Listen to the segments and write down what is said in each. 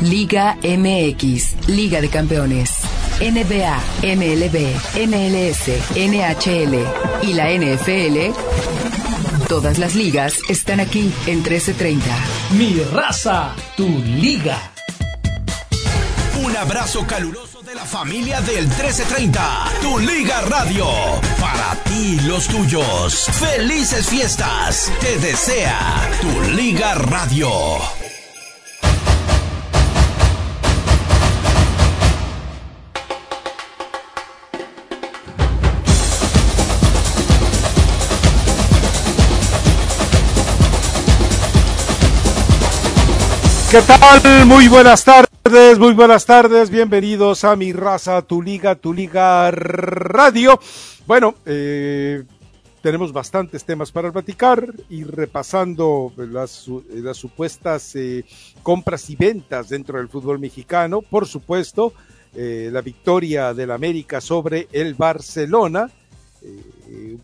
Liga MX, Liga de Campeones, NBA, MLB, MLS, NHL y la NFL. Todas las ligas están aquí en 1330. Mi raza, tu liga. Un abrazo caluroso de la familia del 1330, tu Liga Radio. Para ti, los tuyos. Felices fiestas. Te desea tu Liga Radio. ¿Qué tal? Muy buenas tardes, muy buenas tardes, bienvenidos a mi raza, tu liga, tu liga radio. Bueno, eh, tenemos bastantes temas para platicar y repasando las, las supuestas eh, compras y ventas dentro del fútbol mexicano, por supuesto, eh, la victoria del América sobre el Barcelona. Eh,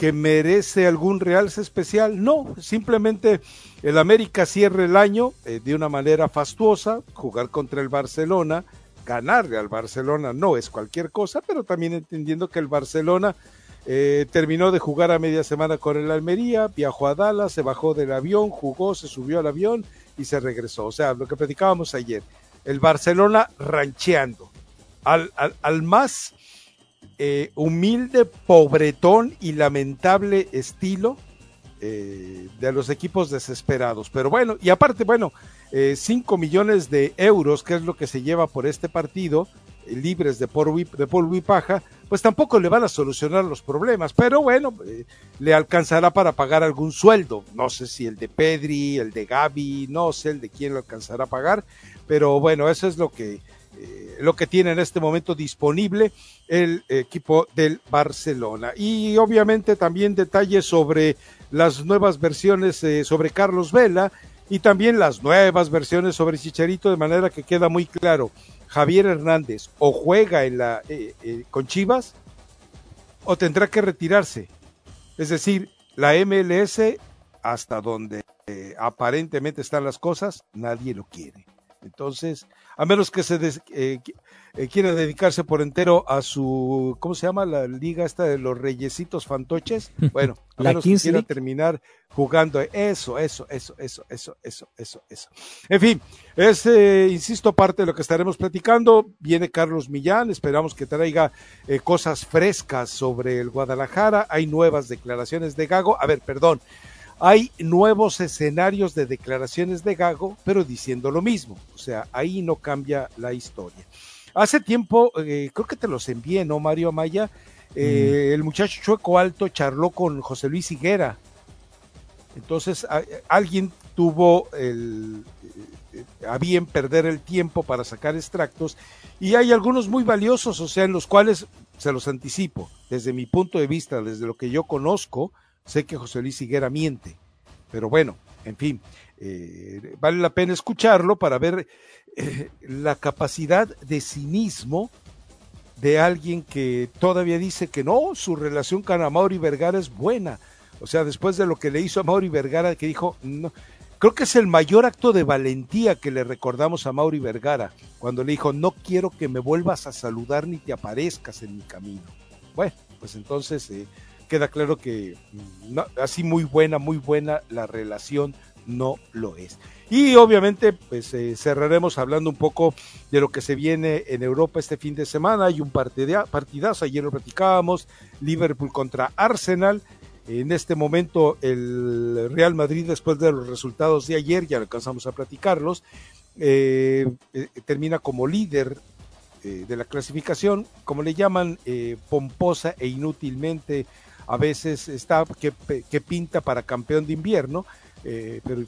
que merece algún realce especial. No, simplemente el América cierra el año eh, de una manera fastuosa, jugar contra el Barcelona, ganarle al Barcelona no es cualquier cosa, pero también entendiendo que el Barcelona eh, terminó de jugar a media semana con el Almería, viajó a Dallas, se bajó del avión, jugó, se subió al avión y se regresó. O sea, lo que platicábamos ayer, el Barcelona rancheando al, al, al más eh, humilde, pobretón y lamentable estilo eh, de los equipos desesperados. Pero bueno, y aparte, bueno, 5 eh, millones de euros, que es lo que se lleva por este partido, eh, libres de y, de polvo y paja, pues tampoco le van a solucionar los problemas. Pero bueno, eh, le alcanzará para pagar algún sueldo. No sé si el de Pedri, el de Gaby, no sé el de quién lo alcanzará a pagar. Pero bueno, eso es lo que lo que tiene en este momento disponible el equipo del Barcelona. Y obviamente también detalles sobre las nuevas versiones eh, sobre Carlos Vela y también las nuevas versiones sobre Chicharito, de manera que queda muy claro, Javier Hernández o juega en la, eh, eh, con Chivas o tendrá que retirarse. Es decir, la MLS, hasta donde aparentemente están las cosas, nadie lo quiere. Entonces, a menos que se des, eh, eh, quiera dedicarse por entero a su, ¿cómo se llama? La liga esta de los reyesitos fantoches. Bueno, a menos que quiera terminar jugando eso, eso, eso, eso, eso, eso, eso, eso. En fin, es, eh, insisto, parte de lo que estaremos platicando. Viene Carlos Millán, esperamos que traiga eh, cosas frescas sobre el Guadalajara. Hay nuevas declaraciones de Gago. A ver, perdón hay nuevos escenarios de declaraciones de Gago, pero diciendo lo mismo. O sea, ahí no cambia la historia. Hace tiempo, eh, creo que te los envié, ¿no, Mario Amaya? Eh, mm. El muchacho chueco alto charló con José Luis Higuera. Entonces, a, alguien tuvo el, eh, a bien perder el tiempo para sacar extractos y hay algunos muy valiosos, o sea, en los cuales se los anticipo, desde mi punto de vista, desde lo que yo conozco, Sé que José Luis Higuera miente, pero bueno, en fin, eh, vale la pena escucharlo para ver eh, la capacidad de cinismo de alguien que todavía dice que no, su relación con Amaury Vergara es buena. O sea, después de lo que le hizo a Mauri Vergara, que dijo, no, creo que es el mayor acto de valentía que le recordamos a Mauri Vergara, cuando le dijo, no quiero que me vuelvas a saludar ni te aparezcas en mi camino. Bueno, pues entonces eh, queda claro que así muy buena, muy buena la relación no lo es. Y obviamente, pues eh, cerraremos hablando un poco de lo que se viene en Europa este fin de semana. Hay un partidazo, ayer lo platicábamos, Liverpool contra Arsenal. En este momento el Real Madrid, después de los resultados de ayer, ya alcanzamos a platicarlos, eh, eh, termina como líder de la clasificación, como le llaman, pomposa e inútilmente a veces está que, pinta para campeón de invierno, eh, pero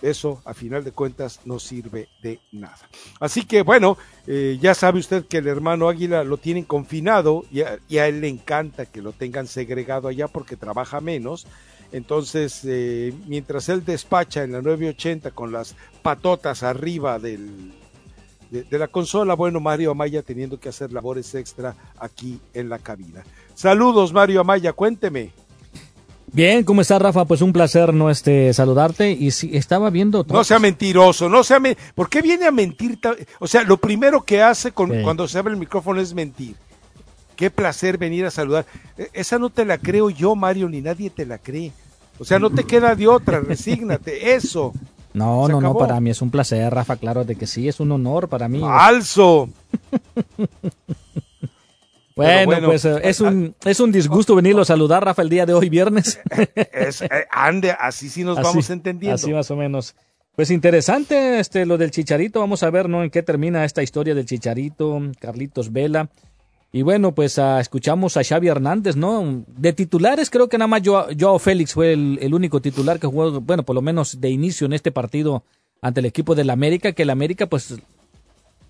eso a final de cuentas no sirve de nada. Así que bueno, eh, ya sabe usted que el hermano Águila lo tienen confinado y a, él le encanta que lo tengan segregado allá porque trabaja menos. Entonces, eh, mientras él despacha en la 980 con las patotas arriba del, de, la consola, bueno, Mario Amaya teniendo que hacer labores extra aquí en la cabina. Saludos, Mario Amaya, cuénteme. Bien, ¿cómo está Rafa? Pues un placer no este saludarte y si estaba viendo No sea mentiroso, no sea ¿Por qué viene a mentir? O sea, lo primero que hace cuando se abre el micrófono es mentir. Qué placer venir a saludar. E, esa no te la creo yo, Mario, ni nadie te la cree. O sea, no te queda de otra, resígnate, eso. No, no, no, para mí es un placer, Rafa, claro de que sí, es un honor para mí. ¡Falso! Bueno, pues eh, es un, es un disgusto venirlo a saludar, Rafa, el día de hoy, viernes. Es, eh, ande, así sí nos vamos entendiendo. Así más o menos. Pues interesante este, lo del Chicharito. Vamos a ver ¿no? en qué termina esta historia del Chicharito, Carlitos Vela. Y bueno, pues uh, escuchamos a Xavi Hernández, ¿no? De titulares, creo que nada más Joao, Félix fue el, único titular que jugó, bueno, por lo menos de inicio en este partido ante el equipo del América, que el América, pues,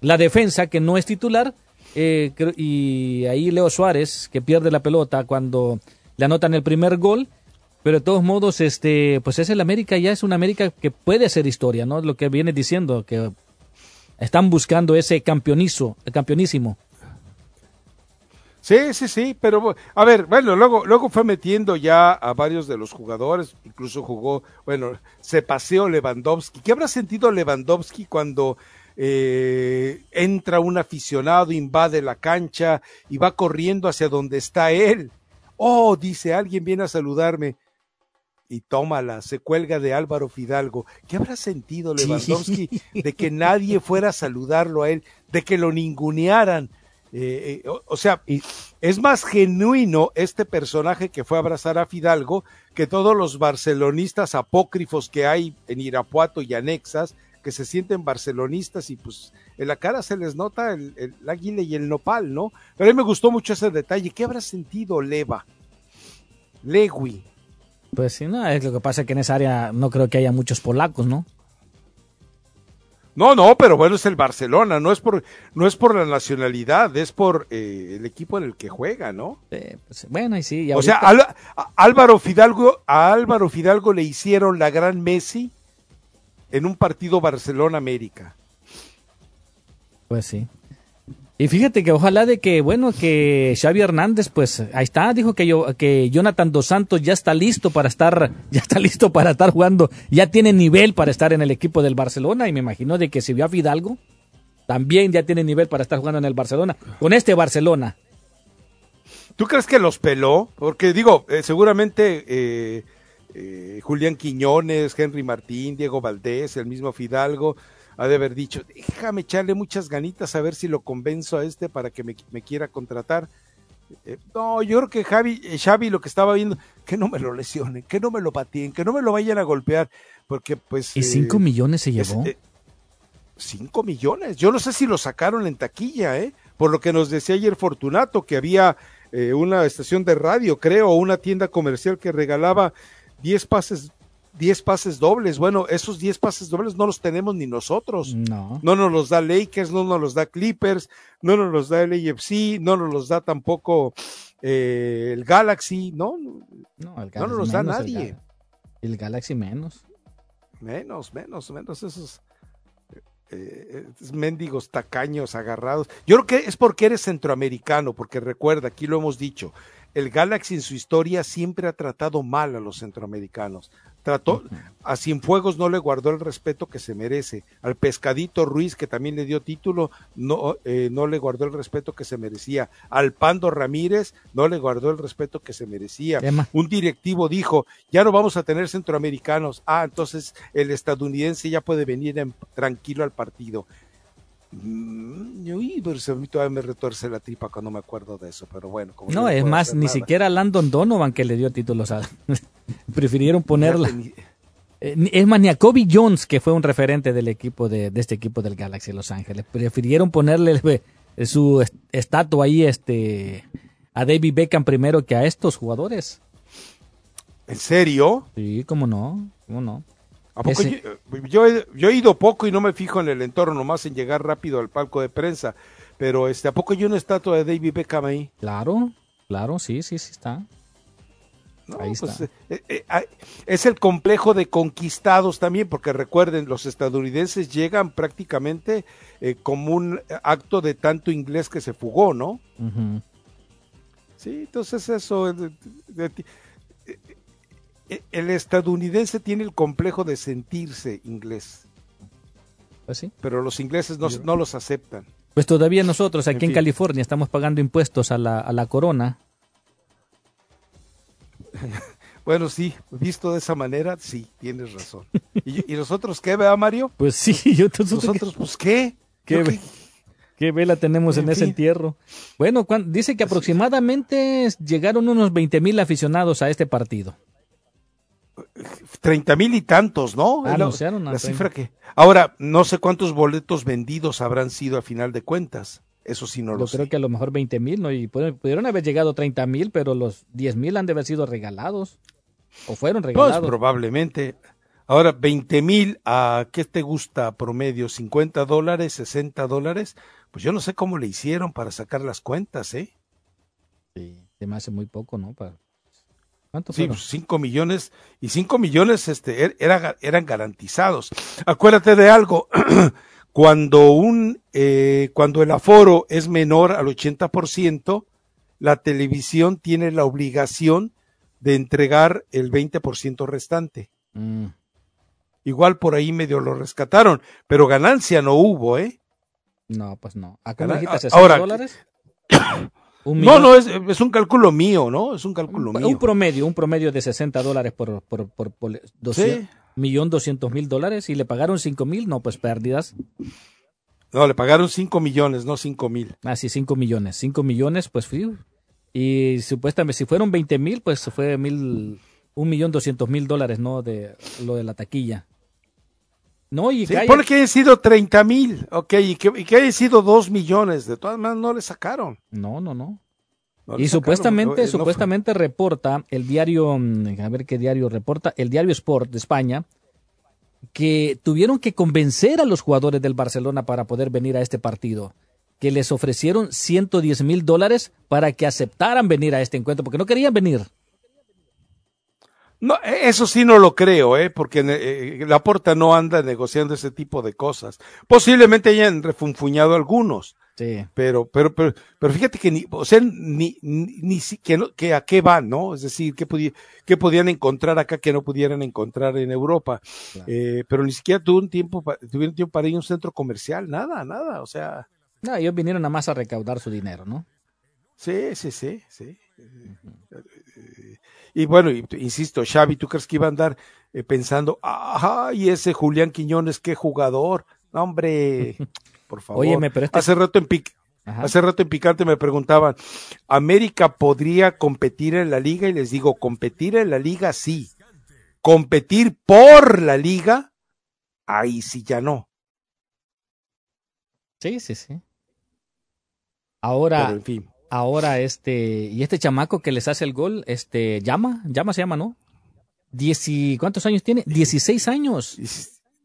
la defensa que no es titular, eh, y ahí Leo Suárez, que pierde la pelota cuando le anotan el primer gol. Pero de todos modos, este, pues es el América, ya es un América que puede hacer historia, ¿no? Lo que viene diciendo, que están buscando ese campeonizo, campeonísimo. Sí, sí, sí, pero a ver, bueno, luego, luego fue metiendo ya a varios de los jugadores, incluso jugó, bueno, se paseó Lewandowski. ¿Qué habrá sentido Lewandowski cuando eh, entra un aficionado, invade la cancha y va corriendo hacia donde está él. Oh, dice, alguien viene a saludarme. Y tómala, se cuelga de Álvaro Fidalgo. ¿Qué habrá sentido Lewandowski de que nadie fuera a saludarlo a él, de que lo ningunearan? Eh, eh, o, sea, es más genuino este personaje que fue a abrazar a Fidalgo que todos los barcelonistas apócrifos que hay en Irapuato y anexas que se sienten barcelonistas y pues en la cara se les nota el, águila y el nopal, ¿no? Pero a mí me gustó mucho ese detalle. ¿Qué habrá sentido Leva? Lewi. Pues sí, no, es lo que pasa que en esa área no creo que haya muchos polacos, ¿no? No, no, pero bueno, es el Barcelona, no es por, no es por la nacionalidad, es por eh, el equipo en el que juega, ¿no? Pues, bueno, y sí. O sea, Álvaro Fidalgo, a Álvaro Fidalgo le hicieron la gran Messi en un partido Barcelona-América. Pues sí. Y fíjate que ojalá de que, bueno, que Xavi Hernández, pues ahí está, dijo que yo, que Jonathan Dos Santos ya está listo para estar, ya está listo para estar jugando, ya tiene nivel para estar en el equipo del Barcelona, y me imagino de que si vio a Fidalgo, también ya tiene nivel para estar jugando en el Barcelona, con este Barcelona. ¿Tú crees que los peló? Porque digo, eh, seguramente eh, eh, Julián Quiñones, Henry Martín, Diego Valdés, el mismo Fidalgo, ha de haber dicho, déjame echarle muchas ganitas a ver si lo convenzo a este para que me, quiera contratar. Eh, no, yo creo que Javi, eh, Xavi lo que estaba viendo, que no me lo lesionen, que no me lo pateen, que no me lo vayan a golpear, porque pues... ¿Y cinco millones se llevó? cinco millones, yo no sé si lo sacaron en taquilla, ¿eh? Por lo que nos decía ayer Fortunato, que había una estación de radio, creo, o una tienda comercial que regalaba 10 pases 10 pases dobles. Bueno, esos 10 pases dobles no los tenemos ni nosotros. No. No nos los da Lakers, no nos los da Clippers, no nos los da el AFC, no nos los da tampoco eh, el Galaxy, ¿no? No, el Galaxy no nos los da nadie. El, Galaxy menos. Menos, menos, menos esos eh, mendigos tacaños agarrados. Yo creo que es porque eres centroamericano, porque recuerda, aquí lo hemos dicho, el Galaxy en su historia siempre ha tratado mal a los centroamericanos. Trató, a Cienfuegos no le guardó el respeto que se merece. Al Pescadito Ruiz, que también le dio título, no, eh, no le guardó el respeto que se merecía. Al Pando Ramírez no le guardó el respeto que se merecía. Un directivo dijo, ya no vamos a tener centroamericanos. Ah, entonces el estadounidense ya puede venir tranquilo al partido. Mm, uy, pero a mí todavía me retuerce la tripa cuando me acuerdo de eso, pero bueno. no, es más, ni siquiera Landon Donovan que le dio títulos a... Prefirieron ponerla... Eh, es más, ni a Kobe Jones, que fue un referente del equipo de, este equipo del Galaxy Los Ángeles. Prefirieron ponerle su estatua ahí este, a David Beckham primero que a estos jugadores. ¿En serio? Sí, cómo no, cómo no. ¿A poco yo, he, yo, he, ido poco y no me fijo en el entorno, nomás en llegar rápido al palco de prensa. Pero este, ¿a poco hay una estatua de David Beckham ahí? Claro, claro, sí, sí, sí está. Ahí pues. Eh, eh, es el complejo de conquistados también, porque recuerden, los estadounidenses llegan prácticamente eh, como un acto de tanto inglés que se fugó, ¿no? Sí, entonces eso, el estadounidense tiene el complejo de sentirse inglés. Pues sí. Pero los ingleses no, los aceptan. Pues todavía nosotros aquí en, California estamos pagando impuestos a la, a la corona. bueno, sí, visto de esa manera, sí, tienes razón. ¿Y, nosotros qué, vea Mario? Pues sí, yo nosotros, pues qué. ¿Qué, ¿Qué vela tenemos en, ese entierro? Bueno, dice que aproximadamente llegaron unos 20 mil aficionados a este partido. 30 mil y tantos, ¿no? Anunciaron la, cifra que. Ahora, no sé cuántos boletos vendidos habrán sido a final de cuentas. Eso sí no lo Yo creo que a lo mejor 20 mil, ¿no? Y pudieron haber llegado 30 mil, pero los 10 mil han de haber sido regalados. O fueron pues, regalados. Pues probablemente. Ahora, 20 mil, ¿a qué te gusta promedio? ¿50 dólares? ¿60 dólares? Pues yo no sé cómo le hicieron para sacar las cuentas, ¿eh? Sí, se me hace muy poco, ¿no? Para sí, 5 pues, millones y 5 millones este, er, era, eran garantizados. Acuérdate de algo, cuando un, eh, cuando el aforo es menor al 80%, la televisión tiene la obligación de entregar el 20% restante. Mm. Igual por ahí medio lo rescataron, pero ganancia no hubo, ¿eh? No, pues no. ¿Acá me dijiste 60 dólares? no, no, es, es, un cálculo mío, ¿no? Es un cálculo mío. Un promedio, un promedio de 60 dólares por, por, por, por millón doscientos mil dólares y le pagaron cinco mil, no, pues pérdidas. No, le pagaron 5 millones, no 5 mil. Ah, sí, 5 millones. 5 millones, pues fui. Y supuestamente, si fueron 20 mil, pues fue mil, un millón doscientos mil dólares, ¿no? De lo de la taquilla. No, y que pone que hayan sido 30 mil, ok, y que, y que hayan sido 2 millones, de todas maneras no le sacaron. No, no, no. Y supuestamente, supuestamente reporta el diario, mm, a ver qué diario reporta, el diario Sport de España, que tuvieron que convencer a los jugadores del Barcelona para poder venir a este partido, que les ofrecieron 110 mil dólares para que aceptaran venir a este encuentro, porque no querían venir. No, e, eso sí no lo creo, ¿eh? porque eh, la porta no anda negociando ese tipo de cosas. Posiblemente hayan refunfuñado algunos. Sí. Pero, pero, pero, pero fíjate que ni, o sea, ni, ni, que, que a qué van, ¿no? Es decir, ¿qué, podían encontrar acá que no pudieran encontrar en Europa? Eh, pero ni siquiera tuvo un tiempo, tuvieron tiempo para ir a un centro comercial, nada, nada, o sea. No, ellos vinieron nada más a recaudar su dinero, ¿no? Sí, sí, sí, sí. Y bueno, insisto, Xavi, ¿tú crees que iba a andar eh, pensando, ay, ese Julián Quiñones, qué jugador? No, hombre, por favor. pero este hace rato en Hace rato en Picante me preguntaban, ¿América podría competir en la liga? Y les digo, competir en la liga sí. Competir por la liga, ahí sí ya no. Sí, sí, sí. Ahora, en fin ahora este, y este chamaco que les hace el gol, este, llama, llama se llama, ¿no? Dieci, ¿Cuántos años tiene? Dieciséis años.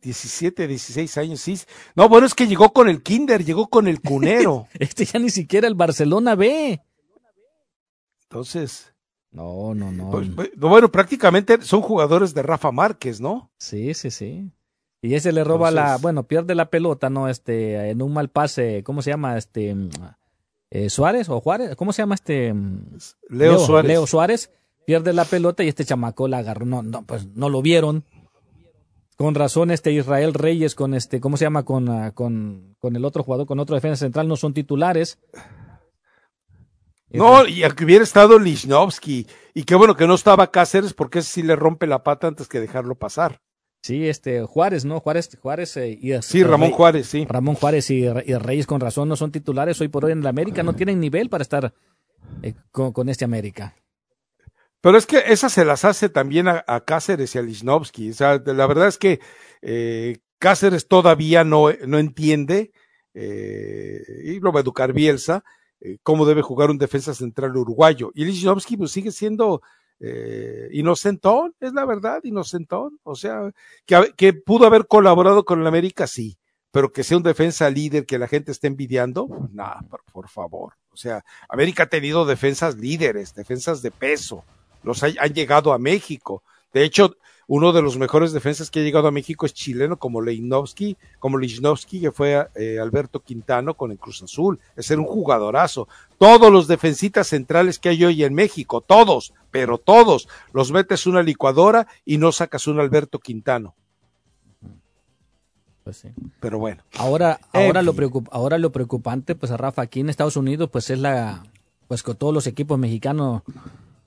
Diecisiete, dieciséis años, sí. No, bueno, es que llegó con el Kinder, llegó con el cunero. este ya ni siquiera el Barcelona ve. Entonces. No, no, no. Pues, bueno, prácticamente son jugadores de Rafa Márquez, ¿no? Sí, sí, sí. Y ese le roba la, bueno, pierde la pelota, ¿no? Este, en un mal pase, ¿cómo se llama? Este, eh, Suárez o Juárez, ¿cómo se llama este? Leo, Suárez. Leo Suárez pierde la pelota y este chamaco la agarró, no, no, pues no lo vieron. Con razón, este Israel Reyes con este, ¿cómo se llama? Con, ah, con, con el otro jugador, con otro defensa central, no son titulares. No, y que hubiera estado Lichnowsky, y qué bueno que no estaba Cáceres, porque ese sí le rompe la pata antes que dejarlo pasar. Sí, este Juárez, ¿no? Juárez, Juárez eh, y Sí, Ramón Juárez, sí. Ramón Juárez y, Reyes con razón no son titulares hoy por hoy en la América, no tienen nivel para estar eh, con, este América. Pero es que esas se las hace también a, Cáceres y a Lichnowsky. O sea, la verdad es que eh, Cáceres todavía no, no entiende, y lo va a educar Bielsa, cómo debe jugar un defensa central uruguayo. Y Lichnowsky pues sigue siendo eh, inocentón, es la verdad, inocentón. O sea, que, pudo haber colaborado con el América, sí, pero que sea un defensa líder que la gente esté envidiando, pues nada, por, favor. O sea, América ha tenido defensas líderes, defensas de peso, los ha, han llegado a México. De hecho, uno de los mejores defensas que ha llegado a México es chileno, como Leinovsky, como Lichnowsky, que fue eh, Alberto Quintano con el Cruz Azul. Es ser un jugadorazo. Todos los defensitas centrales que hay hoy en México, todos, pero todos, los metes una licuadora y no sacas un Alberto Quintano. Pues sí. Pero bueno. Ahora, ahora, lo preocup ahora lo preocupante, pues a Rafa, aquí en Estados Unidos, pues es la, pues con todos los equipos mexicanos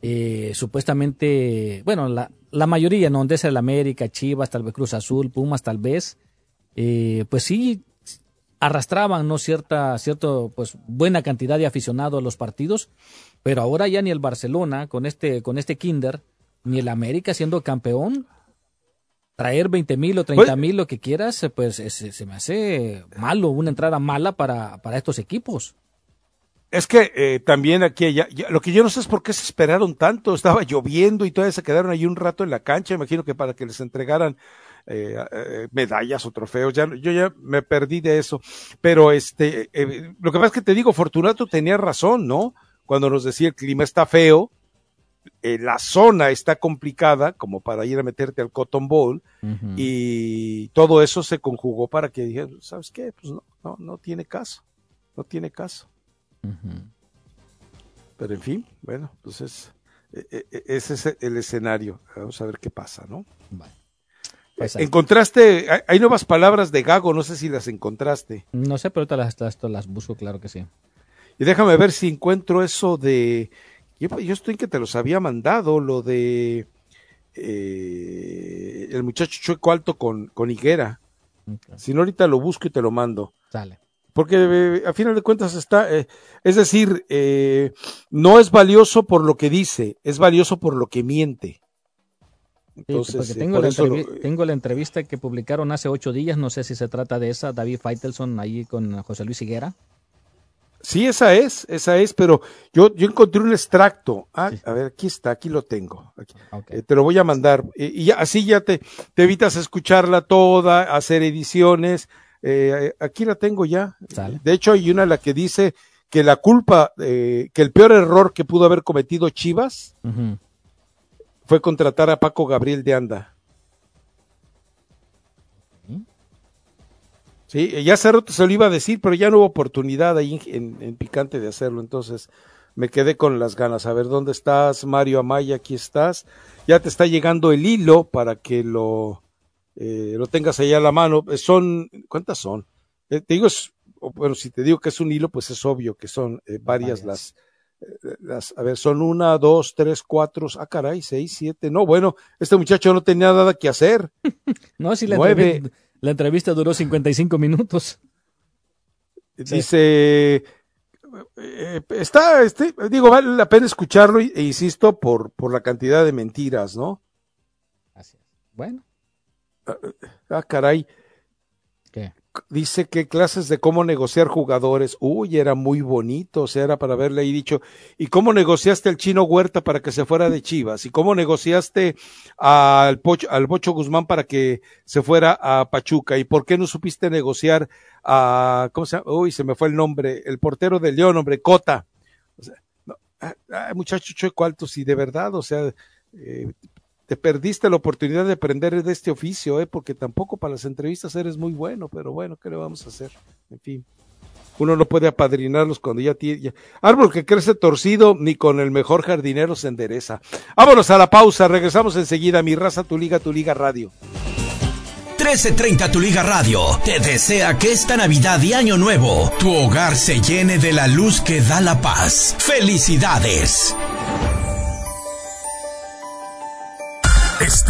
eh, supuestamente, bueno, la, la mayoría, ¿no? Desde el América, Chivas, tal vez Cruz Azul, Pumas, tal vez, eh, pues sí arrastraban, ¿no? Cierta, cierto, pues buena cantidad de aficionados a los partidos, pero ahora ya ni el Barcelona con este, con este Kinder, ni el América siendo campeón, traer 20 mil o 30 mil, lo que quieras, pues se, se me hace malo, una entrada mala para, para estos equipos. Es que eh, también aquí, ya, ya, lo que yo no sé es por qué se esperaron tanto, estaba lloviendo y todavía se quedaron ahí un rato en la cancha, imagino que para que les entregaran eh, eh, medallas o trofeos, ya, yo ya me perdí de eso, pero este, eh, lo que pasa es que te digo, Fortunato tenía razón, ¿no? Cuando nos decía el clima está feo, eh, la zona está complicada como para ir a meterte al Cotton Bowl uh -huh. y todo eso se conjugó para que dijeran, ¿sabes qué? Pues no, no, no tiene caso, no tiene caso. Uh -huh. Pero en fin, bueno, pues es, ese es el escenario. Vamos a ver qué pasa, ¿no? Vale. Pues encontraste, hay nuevas palabras de Gago, no sé si las encontraste. No sé, pero ahorita las, las, las busco, claro que sí. Y déjame ver si encuentro eso de, yo, yo estoy en que te los había mandado, lo de eh, el muchacho chueco alto con, con Higuera. Okay. Si no, ahorita lo busco y te lo mando. Sale porque eh, a final de cuentas está, eh, es decir, eh, no es valioso por lo que dice, es valioso por lo que miente. Entonces, sí, tengo, la lo, tengo, la entrevista que publicaron hace ocho días, no sé si se trata de esa, David Feitelson ahí con José Luis Higuera. Sí, esa es, esa es, pero yo, yo encontré un extracto. Ah, sí. A ver, aquí está, aquí lo tengo. Aquí. Okay. Eh, te lo voy a mandar. y ya, así ya te, te evitas escucharla toda, hacer ediciones. Eh, aquí la tengo ya. ¿Sale? De hecho, hay una la que dice que la culpa, eh, que el peor error que pudo haber cometido Chivas uh -huh. fue contratar a Paco Gabriel de Anda. Sí, ya hace rato se lo iba a decir, pero ya no hubo oportunidad ahí en, en, en, Picante de hacerlo, entonces me quedé con las ganas. A ver, ¿dónde estás, Mario Amaya? Aquí estás. Ya te está llegando el hilo para que lo, eh, lo tengas ahí a la mano. Son, ¿cuántas son? Eh, te digo, es, bueno, si te digo que es un hilo, pues es obvio que son eh, varias, varias, las, eh, las, a ver, son una, dos, tres, cuatro, ah, caray, seis, siete. No, bueno, este muchacho no tenía nada que hacer. no, si la, Entrevista, la entrevista duró 55 minutos. Dice, eh, está, este, digo, vale la pena escucharlo e insisto por, por la cantidad de mentiras, ¿no? Así es. Bueno. Ah, caray. ¿Qué? Dice que clases de cómo negociar jugadores. Uy, era muy bonito, o sea, era para haberle ahí dicho. ¿Y cómo negociaste al chino Huerta para que se fuera de Chivas? ¿Y cómo negociaste al, Pocho, al Bocho Guzmán para que se fuera a Pachuca? ¿Y por qué no supiste negociar a, ¿cómo se llama? Uy, se me fue el nombre, el portero de León, hombre, Cota. O sea, no, ah, ah, muchacho chueco alto, sí, de verdad, o sea, eh, te perdiste la oportunidad de aprender de este oficio, ¿eh? porque tampoco para las entrevistas eres muy bueno, pero bueno, ¿qué le vamos a hacer? En fin, uno no puede apadrinarlos cuando ya tiene... Árbol que crece torcido, ni con el mejor jardinero se endereza. Vámonos a la pausa, regresamos enseguida. Mi raza, tu liga, tu liga radio. 1330 Tu Liga Radio te desea que esta Navidad y Año Nuevo tu hogar se llene de la luz que da la paz. ¡Felicidades!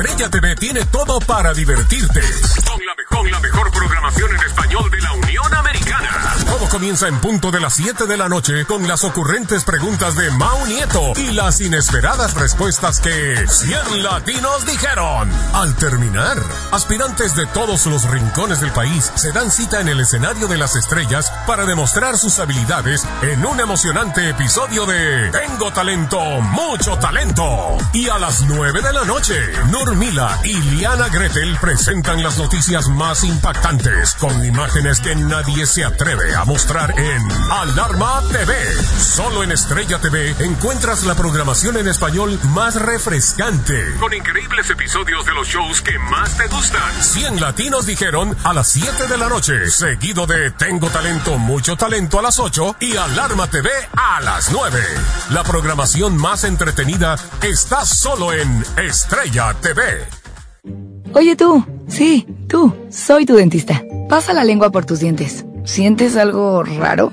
Estrella TV tiene todo para divertirte. Con la mejor, la mejor programación en español de la Unión Americana. Todo comienza en punto de las 7 de la noche con las ocurrentes preguntas de Mau Nieto y las inesperadas respuestas que 100 latinos dijeron. Al terminar, aspirantes de todos los rincones del país se dan cita en el escenario de las estrellas para demostrar sus habilidades en un emocionante episodio de Tengo talento, mucho talento. Y a las 9 de la noche, Nurmila y Liana Gretel presentan las noticias más impactantes con imágenes que nadie se atreve a mostrar en Alarma TV. Solo en Estrella TV encuentras la programación en español más refrescante. Con increíbles episodios de los shows que más te gustan. 100 latinos dijeron a las 7 de la noche, seguido de Tengo talento, mucho talento a las 8 y Alarma TV a las 9. La programación más entretenida está solo en Estrella TV. Oye tú, sí, tú, soy tu dentista. Pasa la lengua por tus dientes. ¿Sientes algo raro?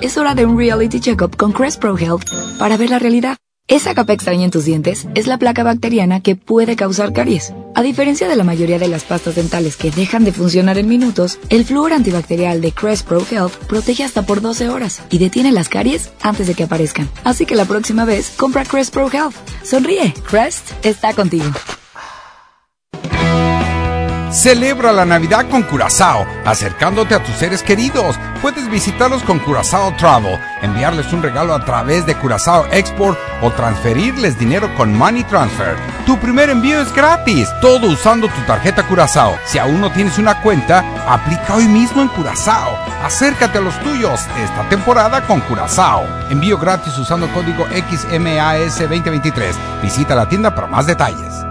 Es hora de un reality checkup con Crest Pro Health para ver la realidad. Esa capa extraña en tus dientes es la placa bacteriana que puede causar caries. A diferencia de la mayoría de las pastas dentales que dejan de funcionar en minutos, el flúor antibacterial de Crest Pro Health protege hasta por 12 horas y detiene las caries antes de que aparezcan. Así que la próxima vez, compra Crest Pro Health. Sonríe, Crest está contigo. Celebra la Navidad con Curazao, acercándote a tus seres queridos. Puedes visitarlos con Curazao Travel, enviarles un regalo a través de Curazao Export o transferirles dinero con Money Transfer. Tu primer envío es gratis, todo usando tu tarjeta Curazao. Si aún no tienes una cuenta, aplica hoy mismo en Curazao. Acércate a los tuyos esta temporada con Curazao. Envío gratis usando código XMAS 2023. Visita la tienda para más detalles.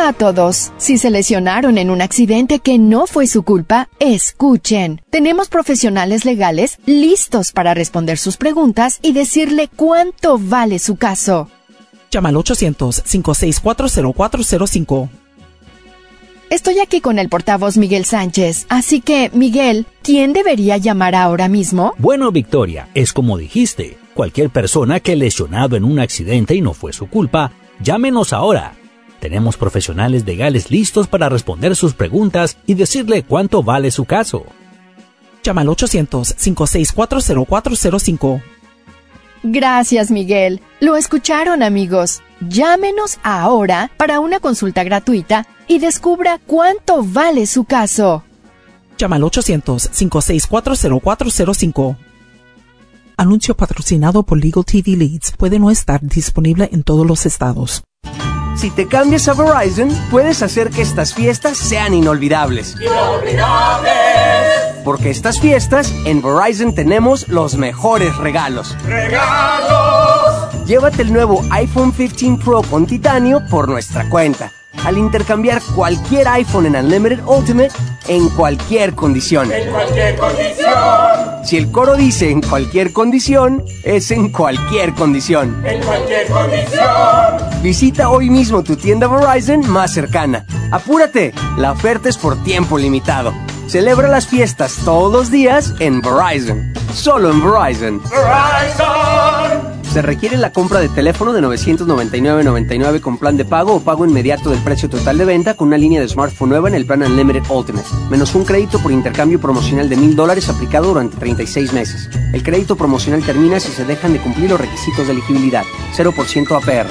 Hola a todos. Si se lesionaron en un accidente que no fue su culpa, escuchen. Tenemos profesionales legales listos para responder sus preguntas y decirle cuánto vale su caso. Llama al 800-564-0405. Estoy aquí con el portavoz Miguel Sánchez, así que, Miguel, ¿quién debería llamar ahora mismo? Bueno, Victoria, es como dijiste. Cualquier persona que lesionado en un accidente y no fue su culpa, llámenos ahora tenemos profesionales legales listos para responder sus preguntas y decirle cuánto vale su caso. Llama al 800-564-0405. Gracias, Miguel. Lo escucharon, amigos. Llámenos ahora para una consulta gratuita y descubra cuánto vale su caso. Llama al 800-564-0405. Anuncio patrocinado por Legal TV Leads puede no estar disponible en todos los estados. Si te cambias a Verizon, puedes hacer que estas fiestas sean inolvidables. ¡Inolvidables! Porque estas fiestas, en Verizon tenemos los mejores regalos. ¡Regalos! Llévate el nuevo iPhone 15 Pro con titanio por nuestra cuenta. Al intercambiar cualquier iPhone en Unlimited Ultimate en cualquier condición. En cualquier condición. Si el coro dice en cualquier condición, es en cualquier condición. En cualquier condición. Visita hoy mismo tu tienda Verizon más cercana. Apúrate, la oferta es por tiempo limitado. Celebra las fiestas todos los días en Verizon. Solo en Verizon. Verizon. Se requiere la compra de teléfono de 999.99 con plan de pago o pago inmediato del precio total de venta con una línea de smartphone nueva en el plan Unlimited Ultimate, menos un crédito por intercambio promocional de mil dólares aplicado durante 36 meses. El crédito promocional termina si se dejan de cumplir los requisitos de elegibilidad. 0% APR.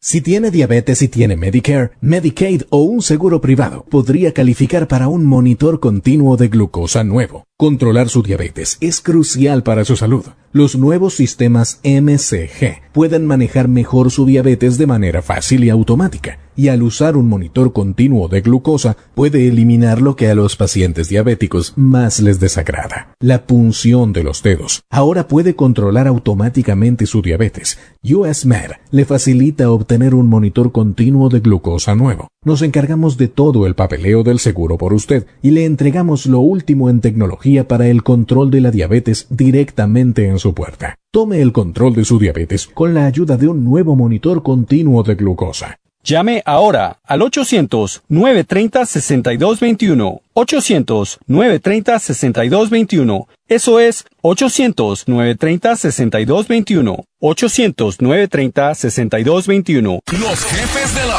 Si tiene diabetes y tiene Medicare, Medicaid o un seguro privado, podría calificar para un monitor continuo de glucosa nuevo. Controlar su diabetes es crucial para su salud. Los nuevos sistemas MCG pueden manejar mejor su diabetes de manera fácil y automática, y al usar un monitor continuo de glucosa puede eliminar lo que a los pacientes diabéticos más les desagrada, la punción de los dedos. Ahora puede controlar automáticamente su diabetes. USMed le facilita obtener un monitor continuo de glucosa nuevo. Nos encargamos de todo el papeleo del seguro por usted y le entregamos lo último en tecnología para el control de la diabetes directamente en su puerta. Tome el control de su diabetes con la ayuda de un nuevo monitor continuo de glucosa. Llame ahora al 800-930-6221. 800-930-6221. Eso es 800-930-6221. 800-930-6221. Los jefes de la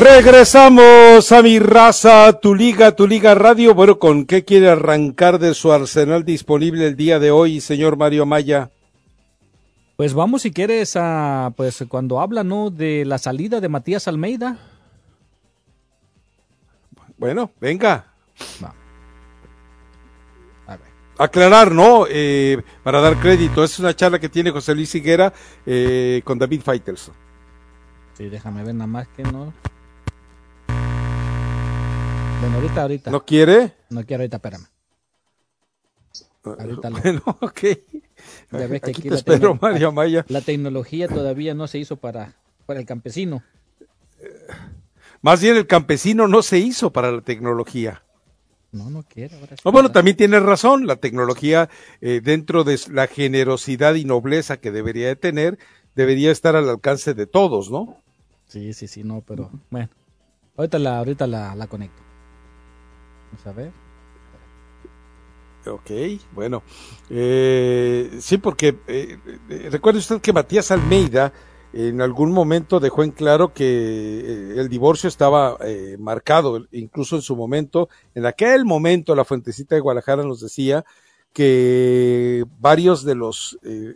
Regresamos a mi raza, tu liga, tu liga radio. Bueno, ¿con qué quiere arrancar de su arsenal disponible el día de hoy, señor Mario Maya? Pues vamos, si quieres, a, pues cuando habla, ¿no? De la salida de Matías Almeida. Bueno, venga. Aclarar, ¿no? Eh, para dar crédito, es una charla que tiene José Luis Higuera eh, con David Faitelson. Sí, déjame ver nada más que no. Bueno, ahorita, ahorita. ¿No quiere? No quiero ahorita, espérame. Ahorita bueno, ok. Ya ves que aquí, aquí te la, espero, tecno- Mario Maya. la tecnología todavía no se hizo para, para el campesino. Más bien el campesino no se hizo para la tecnología. No, no quiere. Ahora. No, bueno, también tienes razón. La tecnología, eh, dentro de la generosidad y nobleza que debería de tener, debería estar al alcance de todos, ¿no? Sí, sí, sí, no, pero bueno. Ahorita la, ahorita la, la conecto. Vamos a ver. Ok, bueno. Eh, sí, porque eh, eh, recuerde usted que Matías Almeida en algún momento dejó en claro que eh, el divorcio estaba eh, marcado, incluso en su momento, en aquel momento la fuentecita de Guadalajara nos decía que varios de los eh,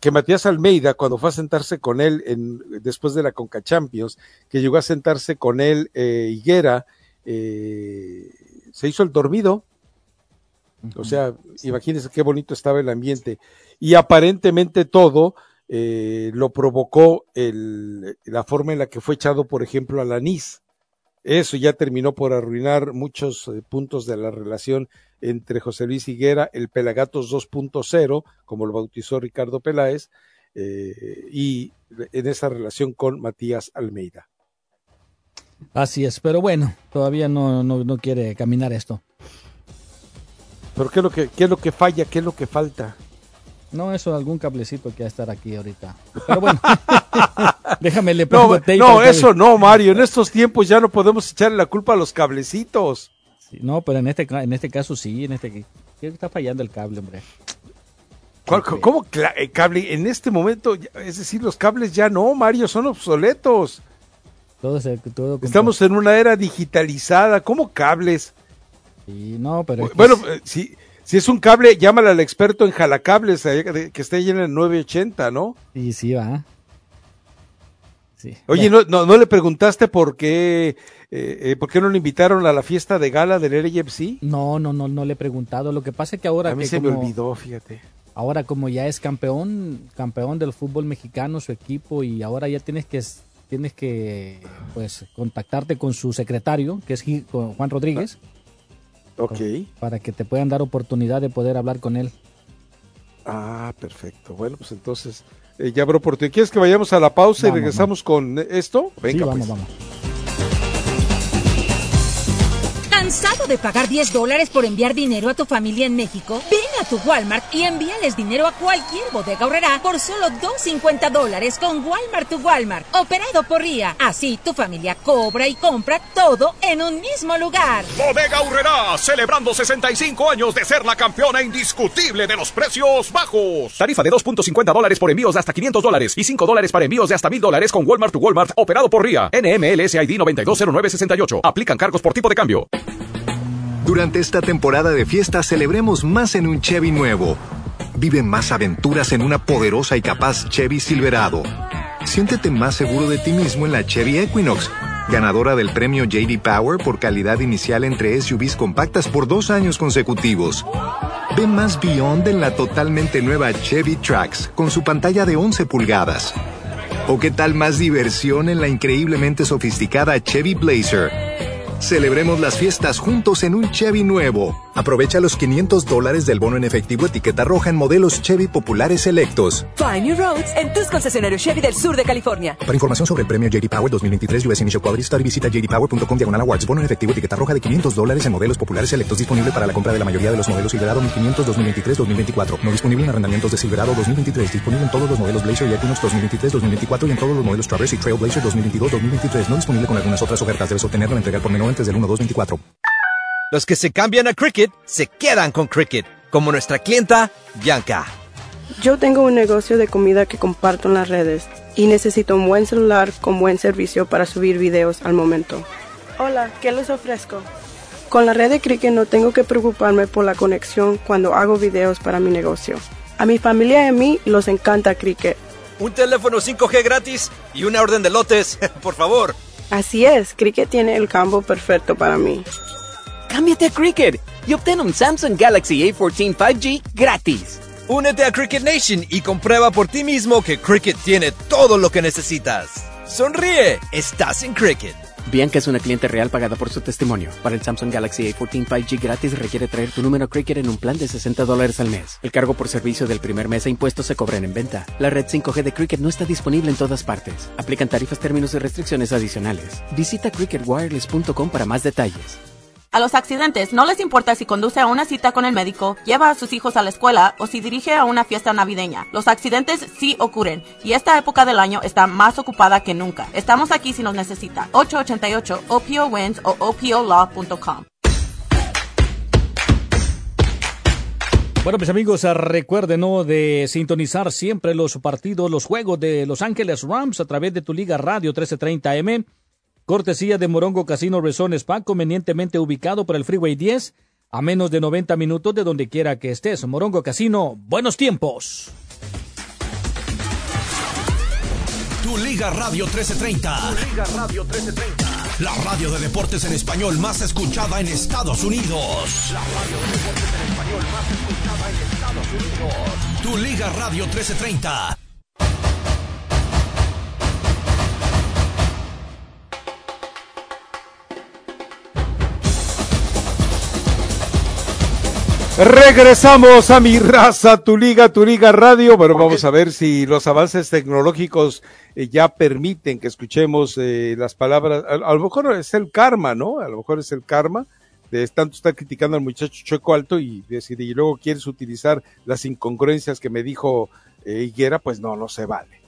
que Matías Almeida cuando fue a sentarse con él en, después de la Conca Champions que llegó a sentarse con él eh, Higuera eh, se hizo el dormido o sea, imagínense qué bonito estaba el ambiente. Y aparentemente todo eh, lo provocó el, la forma en la que fue echado, por ejemplo, al anís. Eso ya terminó por arruinar muchos eh, puntos de la relación entre José Luis Higuera, el Pelagatos 2.0, como lo bautizó Ricardo Peláez, eh, y en esa relación con Matías Almeida. Así es, pero bueno, todavía no, no, no quiere caminar esto. Pero ¿qué es, lo que, ¿qué es lo que falla? ¿Qué es lo que falta? No, eso algún cablecito que va a estar aquí ahorita. Pero bueno, déjame le No, pongo tape no, eso no, Mario. En estos tiempos ya no podemos echarle la culpa a los cablecitos. Sí, no, pero en este, en este caso sí, en este que está fallando el cable, hombre. ¿Cuál- ¿Cómo eh, cable? En este momento, es decir, los cables ya no, Mario, son obsoletos. Todo se, todo Estamos en una era digitalizada. ¿Cómo cables? Sí, no, pero Bueno, es- eh, si, si es un cable, llámale al experto en jalacables que esté ahí en el 980, ¿no? Sí, sí, va. Sí. Oye, ¿no, no, no le preguntaste por qué, eh, eh, por qué no lo invitaron a la fiesta de gala del LFC? No, no, no, no le he preguntado. Lo que pasa es que ahora A mí que se me olvidó, fíjate. ahora como ya es campeón, campeón del fútbol mexicano, su equipo, y ahora ya tienes que tienes que pues contactarte con su secretario, que es con Juan Rodríguez, Ok. para que te puedan dar oportunidad de poder hablar con él. Ah, perfecto. Bueno, pues entonces eh, ya habrá oportunidad. ¿Quieres que vayamos a la pausa y Vamos, regresamos con esto? Venga, sí, vamos, pues. vamos. ¿Cansado de pagar 10 dólares por enviar dinero a tu familia en México? Ven a tu Walmart y envíales dinero a cualquier bodega horrera por solo 2.50 dólares con Walmart to Walmart, operado por RIA. Así tu familia cobra y compra todo en un mismo lugar. Bodega Urrera, celebrando 65 años de ser la campeona indiscutible de los precios bajos. Tarifa de 2.50 dólares por envíos de hasta 500 dólares y 5 dólares para envíos de hasta 1000 dólares con Walmart to Walmart, operado por RIA. NMLS ID 920968. Aplican cargos por tipo de cambio. Durante esta temporada de fiesta celebremos más en un Chevy nuevo. Vive más aventuras en una poderosa y capaz Chevy Silverado. Siéntete más seguro de ti mismo en la Chevy Equinox, ganadora del premio JD Power por calidad inicial entre SUVs compactas por dos años consecutivos. Ve más Beyond en la totalmente nueva Chevy Trax con su pantalla de 11 pulgadas. ¿O qué tal más diversión en la increíblemente sofisticada Chevy Blazer? Celebremos las fiestas juntos en un Chevy nuevo. Aprovecha los 500 dólares del bono en efectivo etiqueta roja en modelos Chevy populares selectos. Find new roads en tus concesionarios Chevy del sur de California. Para información sobre el premio JD Power 2023 US Initial Study visita jdpower.com diagonal awards. Bono en efectivo etiqueta roja de 500 dólares en modelos populares selectos disponible para la compra de la mayoría de los modelos Silverado 1500 2023-2024. No disponible en arrendamientos de Silverado 2023. Disponible en todos los modelos Blazer y Equinox 2023-2024 y en todos los modelos Traverse y Trailblazer 2022-2023. No disponible con algunas otras ofertas. Debes obtenerlo al entregar por menor antes del 1-2-24. Los que se cambian a Cricket se quedan con Cricket, como nuestra clienta Bianca. Yo tengo un negocio de comida que comparto en las redes y necesito un buen celular con buen servicio para subir videos al momento. Hola, ¿qué les ofrezco? Con la red de Cricket no tengo que preocuparme por la conexión cuando hago videos para mi negocio. A mi familia y a mí los encanta Cricket. Un teléfono 5G gratis y una orden de lotes, por favor. Así es, Cricket tiene el campo perfecto para mí. Cámbiate a Cricket y obtén un Samsung Galaxy A14 5G gratis. Únete a Cricket Nation y comprueba por ti mismo que Cricket tiene todo lo que necesitas. Sonríe, estás en Cricket. Bianca es una cliente real pagada por su testimonio. Para el Samsung Galaxy A14 5G gratis requiere traer tu número Cricket en un plan de 60 dólares al mes. El cargo por servicio del primer mes e impuestos se cobran en venta. La red 5G de Cricket no está disponible en todas partes. Aplican tarifas, términos y restricciones adicionales. Visita cricketwireless.com para más detalles. A los accidentes no les importa si conduce a una cita con el médico, lleva a sus hijos a la escuela o si dirige a una fiesta navideña. Los accidentes sí ocurren y esta época del año está más ocupada que nunca. Estamos aquí si nos necesita. 888 OPO Wins o OPOLaw.com. Bueno, mis amigos, recuerden ¿no? de sintonizar siempre los partidos, los juegos de Los Ángeles Rams a través de tu Liga Radio 1330M. Cortesía de Morongo Casino Resort Spa, convenientemente ubicado por el Freeway 10, a menos de 90 minutos de donde quiera que estés. Morongo Casino, buenos tiempos. Tu Liga Radio 1330. Tu Liga Radio 1330. La radio de deportes en español más escuchada en Estados Unidos. La radio de deportes en español más escuchada en Estados Unidos. Tu Liga Radio 1330. Regresamos a mi raza, tu liga, tu liga radio. Bueno, vamos a ver si los avances tecnológicos eh, ya permiten que escuchemos eh, las palabras. A, a, lo mejor es el karma, ¿no? A lo mejor es el karma de tanto estar criticando al muchacho Chueco Alto y decir, y luego quieres utilizar las incongruencias que me dijo eh, Higuera, pues no, no se vale.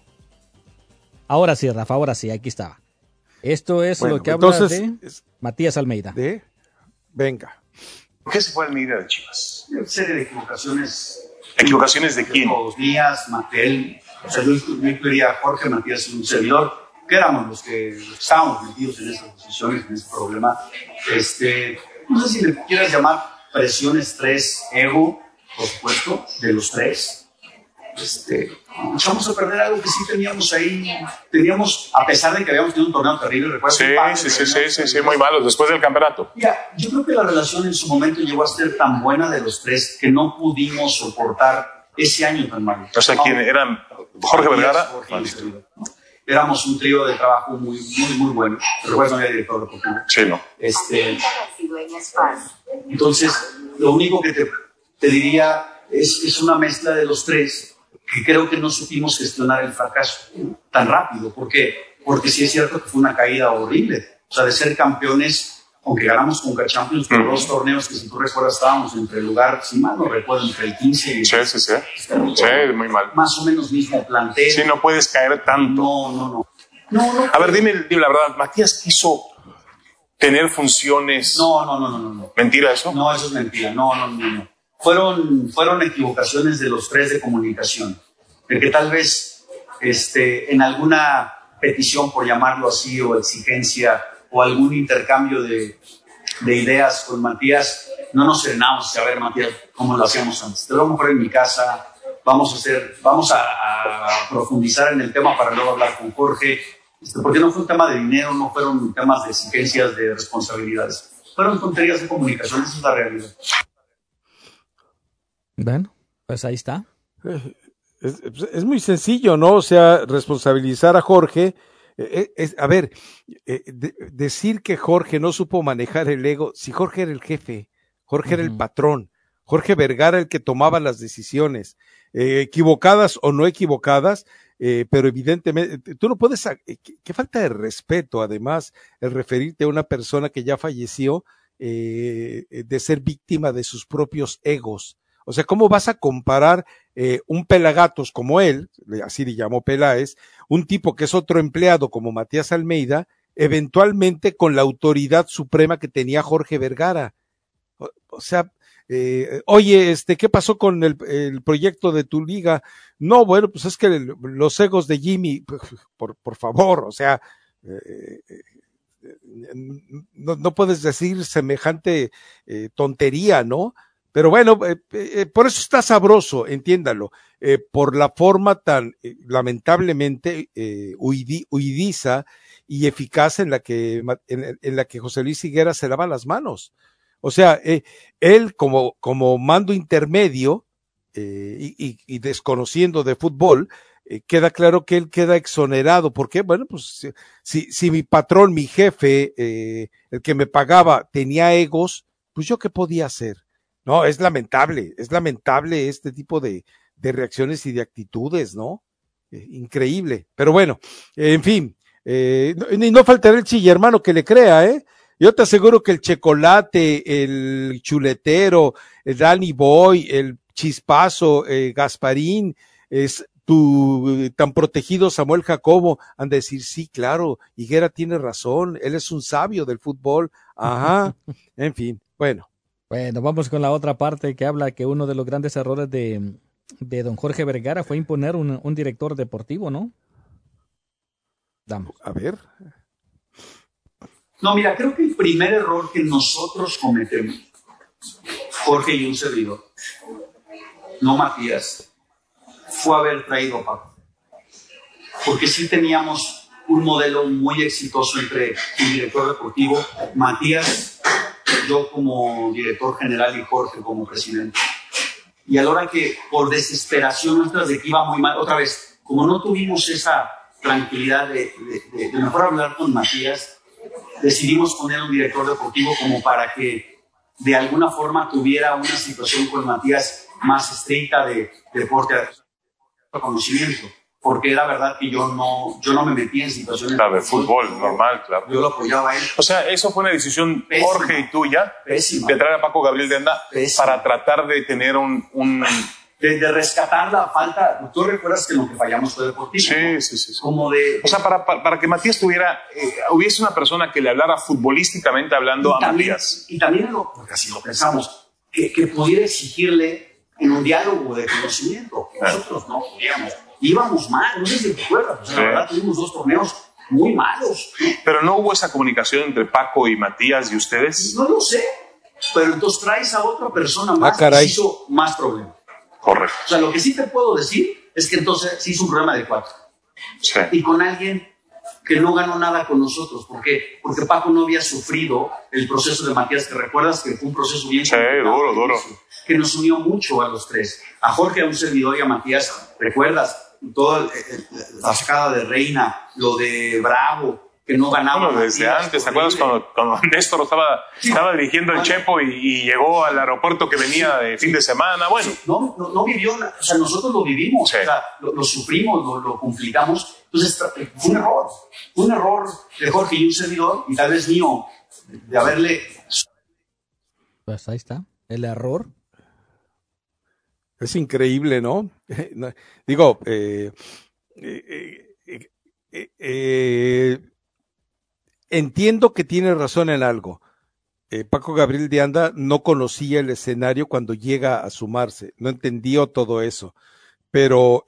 Ahora sí, Rafa, ahora sí, aquí estaba. Esto es bueno, lo que habla de es, Matías Almeida. De, venga. ¿Por qué se fue Almeida de Chivas? Una serie de equivocaciones. ¿Equivocaciones de quién? Todos días, Matel, o sea, yo incluiría a Jorge Matías, un servidor, que éramos los que, los estábamos metidos en estas posiciones, en este problema. Este, no sé si le quieras llamar presión, estrés, ego, por supuesto, de los tres. Este, echamos a perder algo que sí teníamos ahí, teníamos, a pesar de que habíamos tenido un torneo terrible, recuerdo. Sí, sí, sí, sí, sí, sí, muy malos, después del campeonato. Mira, yo creo que la relación en su momento llegó a ser tan buena de los tres que no pudimos soportar ese año tan malo. O sea, ¿quién eran? Jorge Vergara. Jorge, Éramos un trío de trabajo muy, muy, muy bueno. Recuerdo no había director deportivo. Sí, no. Este, entonces, lo único que te, te diría es, es una mezcla de los tres que creo que no supimos gestionar el fracaso tan rápido. ¿Por qué? Porque sí es cierto que fue una caída horrible. O sea, de ser campeones, aunque ganamos con Champions por dos torneos que si tú recuerdas estábamos entre el lugar, si mal no recuerdo, entre el 15 y el Sí, sí, sí. Sí, muy mal. Más o menos mismo plantel. Sí, no puedes caer tanto. No, no, no. no, no A ver, dime, dime la verdad, Matías quiso tener funciones. No, no, no, no, no, no. ¿Mentira eso? No, eso es mentira. No, no, no, no. Fueron, fueron equivocaciones de los tres de comunicación. De que tal vez este, en alguna petición, por llamarlo así, o exigencia, o algún intercambio de, de ideas con Matías, no nos frenamos a ver, Matías, cómo lo hacíamos antes. Te lo mejor en mi casa, vamos a hacer, vamos a, a profundizar en el tema para luego hablar con Jorge, este, porque no fue un tema de dinero, no fueron temas de exigencias, de responsabilidades, fueron tonterías de comunicación, esa es la realidad. Bueno, pues ahí está. Es, es muy sencillo, ¿no? O sea, responsabilizar a Jorge. eh, es- a ver, eh, de- decir que Jorge no supo manejar el ego, si Jorge era el jefe, Jorge era el patrón, Jorge Vergara el que tomaba las decisiones, eh, equivocadas o no equivocadas, eh, pero evidentemente, tú no puedes, eh, qué, qué falta de respeto, además, el referirte a una persona que ya falleció, eh, eh, de ser víctima de sus propios egos. O sea, ¿cómo vas a comparar eh, un pelagatos como él, así le llamó Peláez, un tipo que es otro empleado como Matías Almeida, eventualmente con la autoridad suprema que tenía Jorge Vergara? O, sea, eh, oye, este, ¿qué pasó con el, el proyecto de tu liga? No, bueno, pues es que los egos de Jimmy, por, por favor, o sea, eh, no, no puedes decir semejante eh, tontería, ¿no? Pero bueno, eh, eh, por eso está sabroso, entiéndalo, eh, por la forma tan lamentablemente huidi- huidiza y eficaz en la que en, en la que José Luis Higuera se lava las manos. O sea, él como, como mando intermedio y, y- desconociendo de fútbol, queda claro que él queda exonerado. ¿Por qué? Bueno, pues si- si, mi patrón, mi jefe, el que me pagaba, tenía egos, pues yo qué podía hacer. No, es lamentable, es lamentable este tipo de, de reacciones y de actitudes, ¿no? Eh, increíble. Pero bueno, en fin, eh, no- y no faltará el chillermano que le crea, ¿eh? Yo te aseguro que el chocolate, el chuletero, el Danny Boy, el chispazo, eh, Gasparín, es tu eh, tan protegido Samuel Jacobo, han de decir, sí, claro, Higuera tiene razón, él es un sabio del fútbol, ajá, en fin, bueno. Bueno, vamos con la otra parte que habla que uno de los grandes errores de, de don Jorge Vergara fue imponer un, un director deportivo, ¿no? Damos. A ver. No, mira, creo que el primer error que nosotros cometemos, Jorge y un servidor, no Matías, fue haber traído a Paco. Porque sí teníamos un modelo muy exitoso entre el director deportivo, Matías, yo como director general y Jorge como presidente. Y a la hora que por desesperación nuestras de que iba muy mal, otra vez, como no tuvimos esa tranquilidad de, de- de- de mejor hablar con Matías, decidimos poner un director deportivo como para que de alguna forma tuviera una situación con Matías más estricta de deporte de conocimiento, porque era verdad que yo no, yo no me metía en situaciones Claro, de fútbol, normal, claro. Yo lo apoyaba a él. O sea, eso fue una decisión Jorge y tuya Pésima. de traer a Paco Gabriel de Anda Pésima. para tratar de tener un... un... De, de rescatar la falta, tú recuerdas que lo que fallamos fue deportivo. Sí, sí, sí. sí. Como de... O sea, para, para, para que Matías tuviera, eh, hubiese una persona que le hablara futbolísticamente hablando a y también, Matías. y también lo, porque así lo pensamos, que, que pudiera exigirle en un diálogo de conocimiento. que Nosotros no podíamos. Íbamos mal, no sé si te acuerdas. Sea, Sí. La verdad, tuvimos dos torneos muy malos. Pero no hubo esa comunicación entre Paco y Matías y ustedes. No lo sé. Pero entonces traes a otra persona más Ah, caray. se hizo más problema. Correcto. O sea, lo que sí te puedo decir es que entonces se hizo un problema de cuatro. Sí. Y con alguien que no ganó nada con nosotros. ¿Por qué? Porque Paco no había sufrido el proceso de Matías, que recuerdas que fue un proceso bien Sí, duro, duro. que nos unió mucho a los tres. A Jorge, a un servidor y a Matías, ¿recuerdas? Toda el- el- la sacada de Reina, lo de Bravo, que no ganaba. Bueno, desde Matías, antes, ¿te acuerdas cuando, cuando Néstor estaba, estaba dirigiendo el Chepo y, y llegó al aeropuerto que venía de fin de semana? Bueno, no, no, no vivió, o sea, nosotros lo vivimos, o sea, lo, lo sufrimos, lo, lo complicamos. Entonces, tra- fue un error, fue un error de Jorge y un servidor, y tal vez mío, de haberle Pues ahí está. El error. Es increíble, ¿no? Digo, eh, eh, eh, eh, entiendo que tiene razón en algo. Paco Gabriel de Anda no conocía el escenario cuando llega a sumarse, no entendió todo eso, pero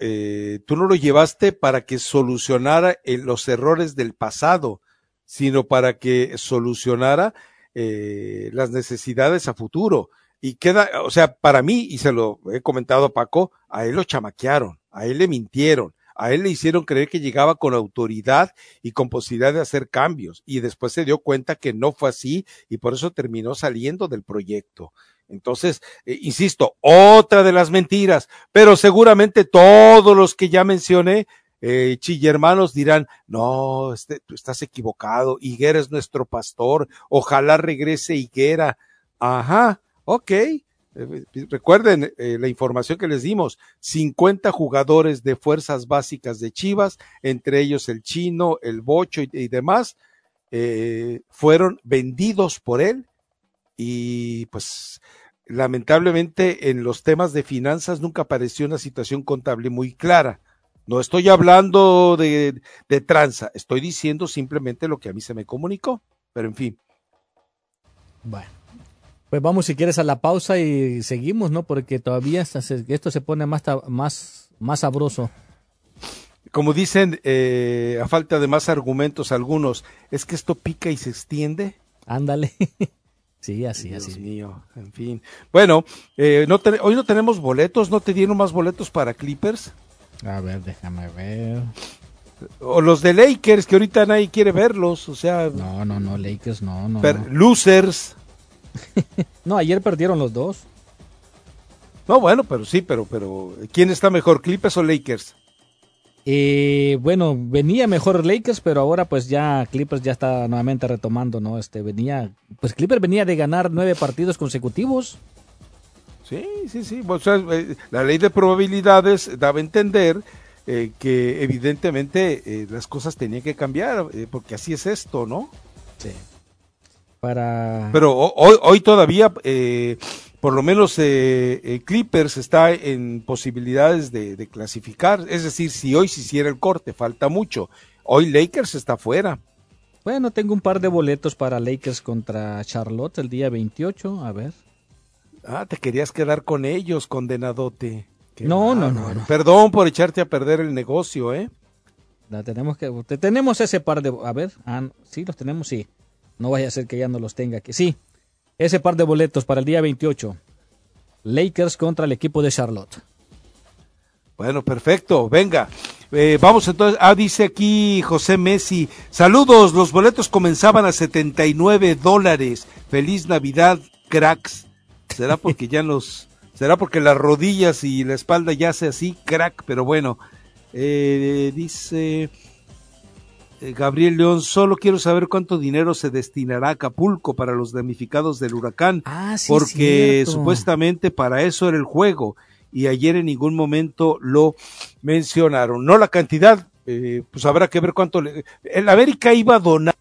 tú no lo llevaste para que solucionara los errores del pasado, sino para que solucionara las necesidades a futuro. Y queda, o sea, para mí, y se lo he comentado a Paco, a él lo chamaquearon, a él le mintieron, a él le hicieron creer que llegaba con autoridad y con posibilidad de hacer cambios, y después se dio cuenta que no fue así, y por eso terminó saliendo del proyecto. Entonces, eh, insisto, otra de las mentiras, pero seguramente todos los que ya mencioné, eh, chillermanos dirán, no, este, tú estás equivocado, Higuera es nuestro pastor, ojalá regrese Higuera. Ajá, ok. Eh, recuerden eh, la información que les dimos, 50 jugadores de fuerzas básicas de Chivas, entre ellos el chino, el bocho y, demás, eh, fueron vendidos por él y pues lamentablemente en los temas de finanzas nunca apareció una situación contable muy clara. No estoy hablando de, de tranza, estoy diciendo simplemente lo que a mí se me comunicó, pero en fin. Bueno, pues vamos si quieres a la pausa y seguimos, ¿no? Porque todavía esto se pone más, más, más sabroso. Como dicen, eh, a falta de más argumentos algunos, es que esto pica y se extiende. Ándale. sí, así, Dios así. mío, en fin. Bueno, eh, no te- hoy no tenemos boletos, ¿no te dieron más boletos para Clippers? A ver, déjame ver. O los de Lakers, que ahorita nadie quiere verlos, o sea, No, no, no, Lakers, no, no. per- no. losers. No, ayer perdieron los dos. No, bueno, pero sí, pero, pero, ¿quién está mejor, Clippers o Lakers? Eh, bueno, venía mejor Lakers, pero ahora pues ya Clippers ya está nuevamente retomando, ¿no? Este venía, pues Clippers venía de ganar nueve partidos consecutivos. Sí, sí, sí. O sea, eh, la ley de probabilidades daba a entender eh, que evidentemente eh, las cosas tenían que cambiar, porque así es esto, ¿no? Sí. Para. Pero ho- hoy, hoy todavía, eh, por lo menos eh, eh, Clippers está en posibilidades de, de clasificar. Es decir, si hoy se hiciera el corte, falta mucho. Hoy Lakers está fuera. Bueno, tengo un par de boletos para Lakers contra Charlotte el día 28. A ver. Ah, te querías quedar con ellos, condenadote. No, no, no, no. Perdón por echarte a perder el negocio, ¿eh? La tenemos que. te- Tenemos ese par de. A ver. Ah, sí, los tenemos, sí. No vaya a ser que ya no los tenga aquí. Sí. Ese par de boletos para el día 28. Lakers contra el equipo de Charlotte. Bueno, perfecto, venga. Eh, vamos entonces, ah, dice aquí José Messi, saludos, los boletos comenzaban a 79 dólares. Feliz Navidad, cracks. ¿Será porque ya los, será porque las rodillas y la espalda ya hace así, crack, pero bueno. Eh, dice Gabriel León, solo quiero saber cuánto dinero se destinará a Acapulco para los damnificados del huracán, Ah, sí, porque cierto. supuestamente para eso era el juego y ayer en ningún momento lo mencionaron. No la cantidad, eh, pues habrá que ver cuánto le... El América iba a donar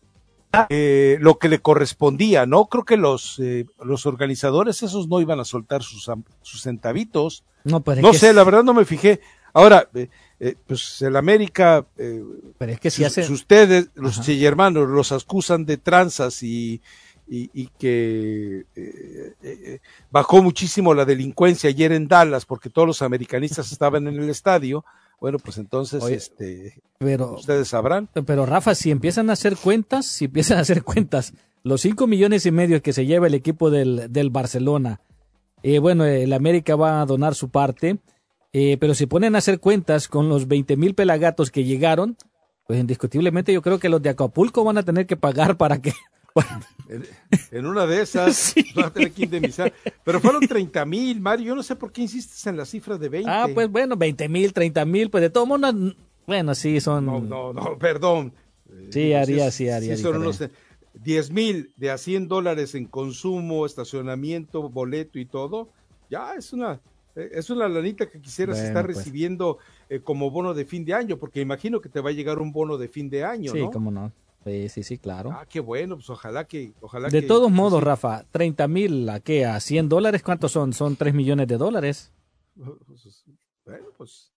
eh, lo que le correspondía, ¿no? Creo que los, eh, los organizadores esos no iban a soltar sus, sus centavitos. No, pero No sé, es- la verdad no me fijé. Ahora, eh, eh, pues el América, eh, Pero es que si si, hace- si ustedes, los chillermanos, los acusan de tranzas y, y, y que eh, eh, bajó muchísimo la delincuencia ayer en Dallas porque todos los americanistas estaban en el estadio, bueno, pues entonces Oye, este, Pero, ustedes sabrán. pero Rafa, si empiezan a hacer cuentas, si empiezan a hacer cuentas, los cinco millones y medio que se lleva el equipo del, del Barcelona, eh, bueno, el América va a donar su parte, eh, pero si ponen a hacer cuentas con los 20 mil pelagatos que llegaron, pues indiscutiblemente yo creo que los de Acapulco van a tener que pagar para que... En, en una de esas van a tener que indemnizar. Pero fueron 30 mil, Mario. Yo no sé por qué insistes en la cifra de 20. Ah, pues bueno, 20 mil, 30 mil, pues de todo mundo, bueno, sí, son... No, no, no, perdón. Sí, haría, sí, haría. Sí, son unos diferencia. 10 mil de a 100 dólares en consumo, estacionamiento, boleto y todo. Ya es una, eh, es una lanita que quisieras Bueno, estar pues. recibiendo eh, como bono de fin de año, porque imagino que te va a llegar un bono de fin de año, Sí, ¿no? cómo no. Sí, sí, sí, claro. Ah, qué bueno, pues ojalá que, ojalá De que- todos que modos, sí. Rafa, 30 mil a qué, a 100 dólares, ¿cuántos son? Son 3 millones de dólares. Pues, Bueno, pues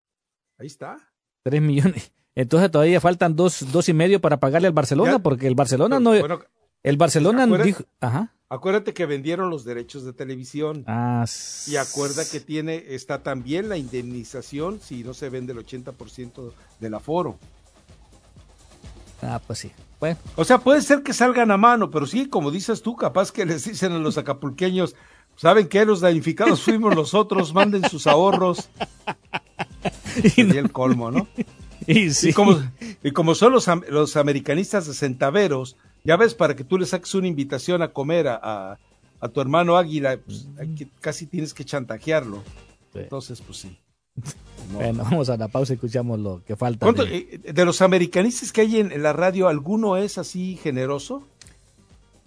ahí está. 3 millones. Entonces todavía faltan dos, dos y medio para pagarle al Barcelona, Ya. porque el Barcelona no. Bueno, el Barcelona dijo. Ajá. Acuérdate que vendieron los derechos de televisión. Ah, Y acuerda que tiene, está también la indemnización si no se vende el 80% del aforo. Ah, pues sí. Bueno. O sea, puede ser que salgan a mano, pero sí, como dices tú, capaz que les dicen a los acapulqueños, ¿Saben qué? Los damnificados fuimos nosotros, manden sus ahorros. Y el colmo, ¿no? Y, sí. y, como, y como son los, los americanistas de centaveros, ya ves, para que tú le saques una invitación a comer a, a- a tu hermano Águila, pues, que- casi tienes que chantajearlo. Entonces, pues sí. No. Bueno, vamos a la pausa y escuchamos lo que falta. ¿Cuánto- de- eh, de los americanistas que hay en, la radio, ¿alguno es así generoso?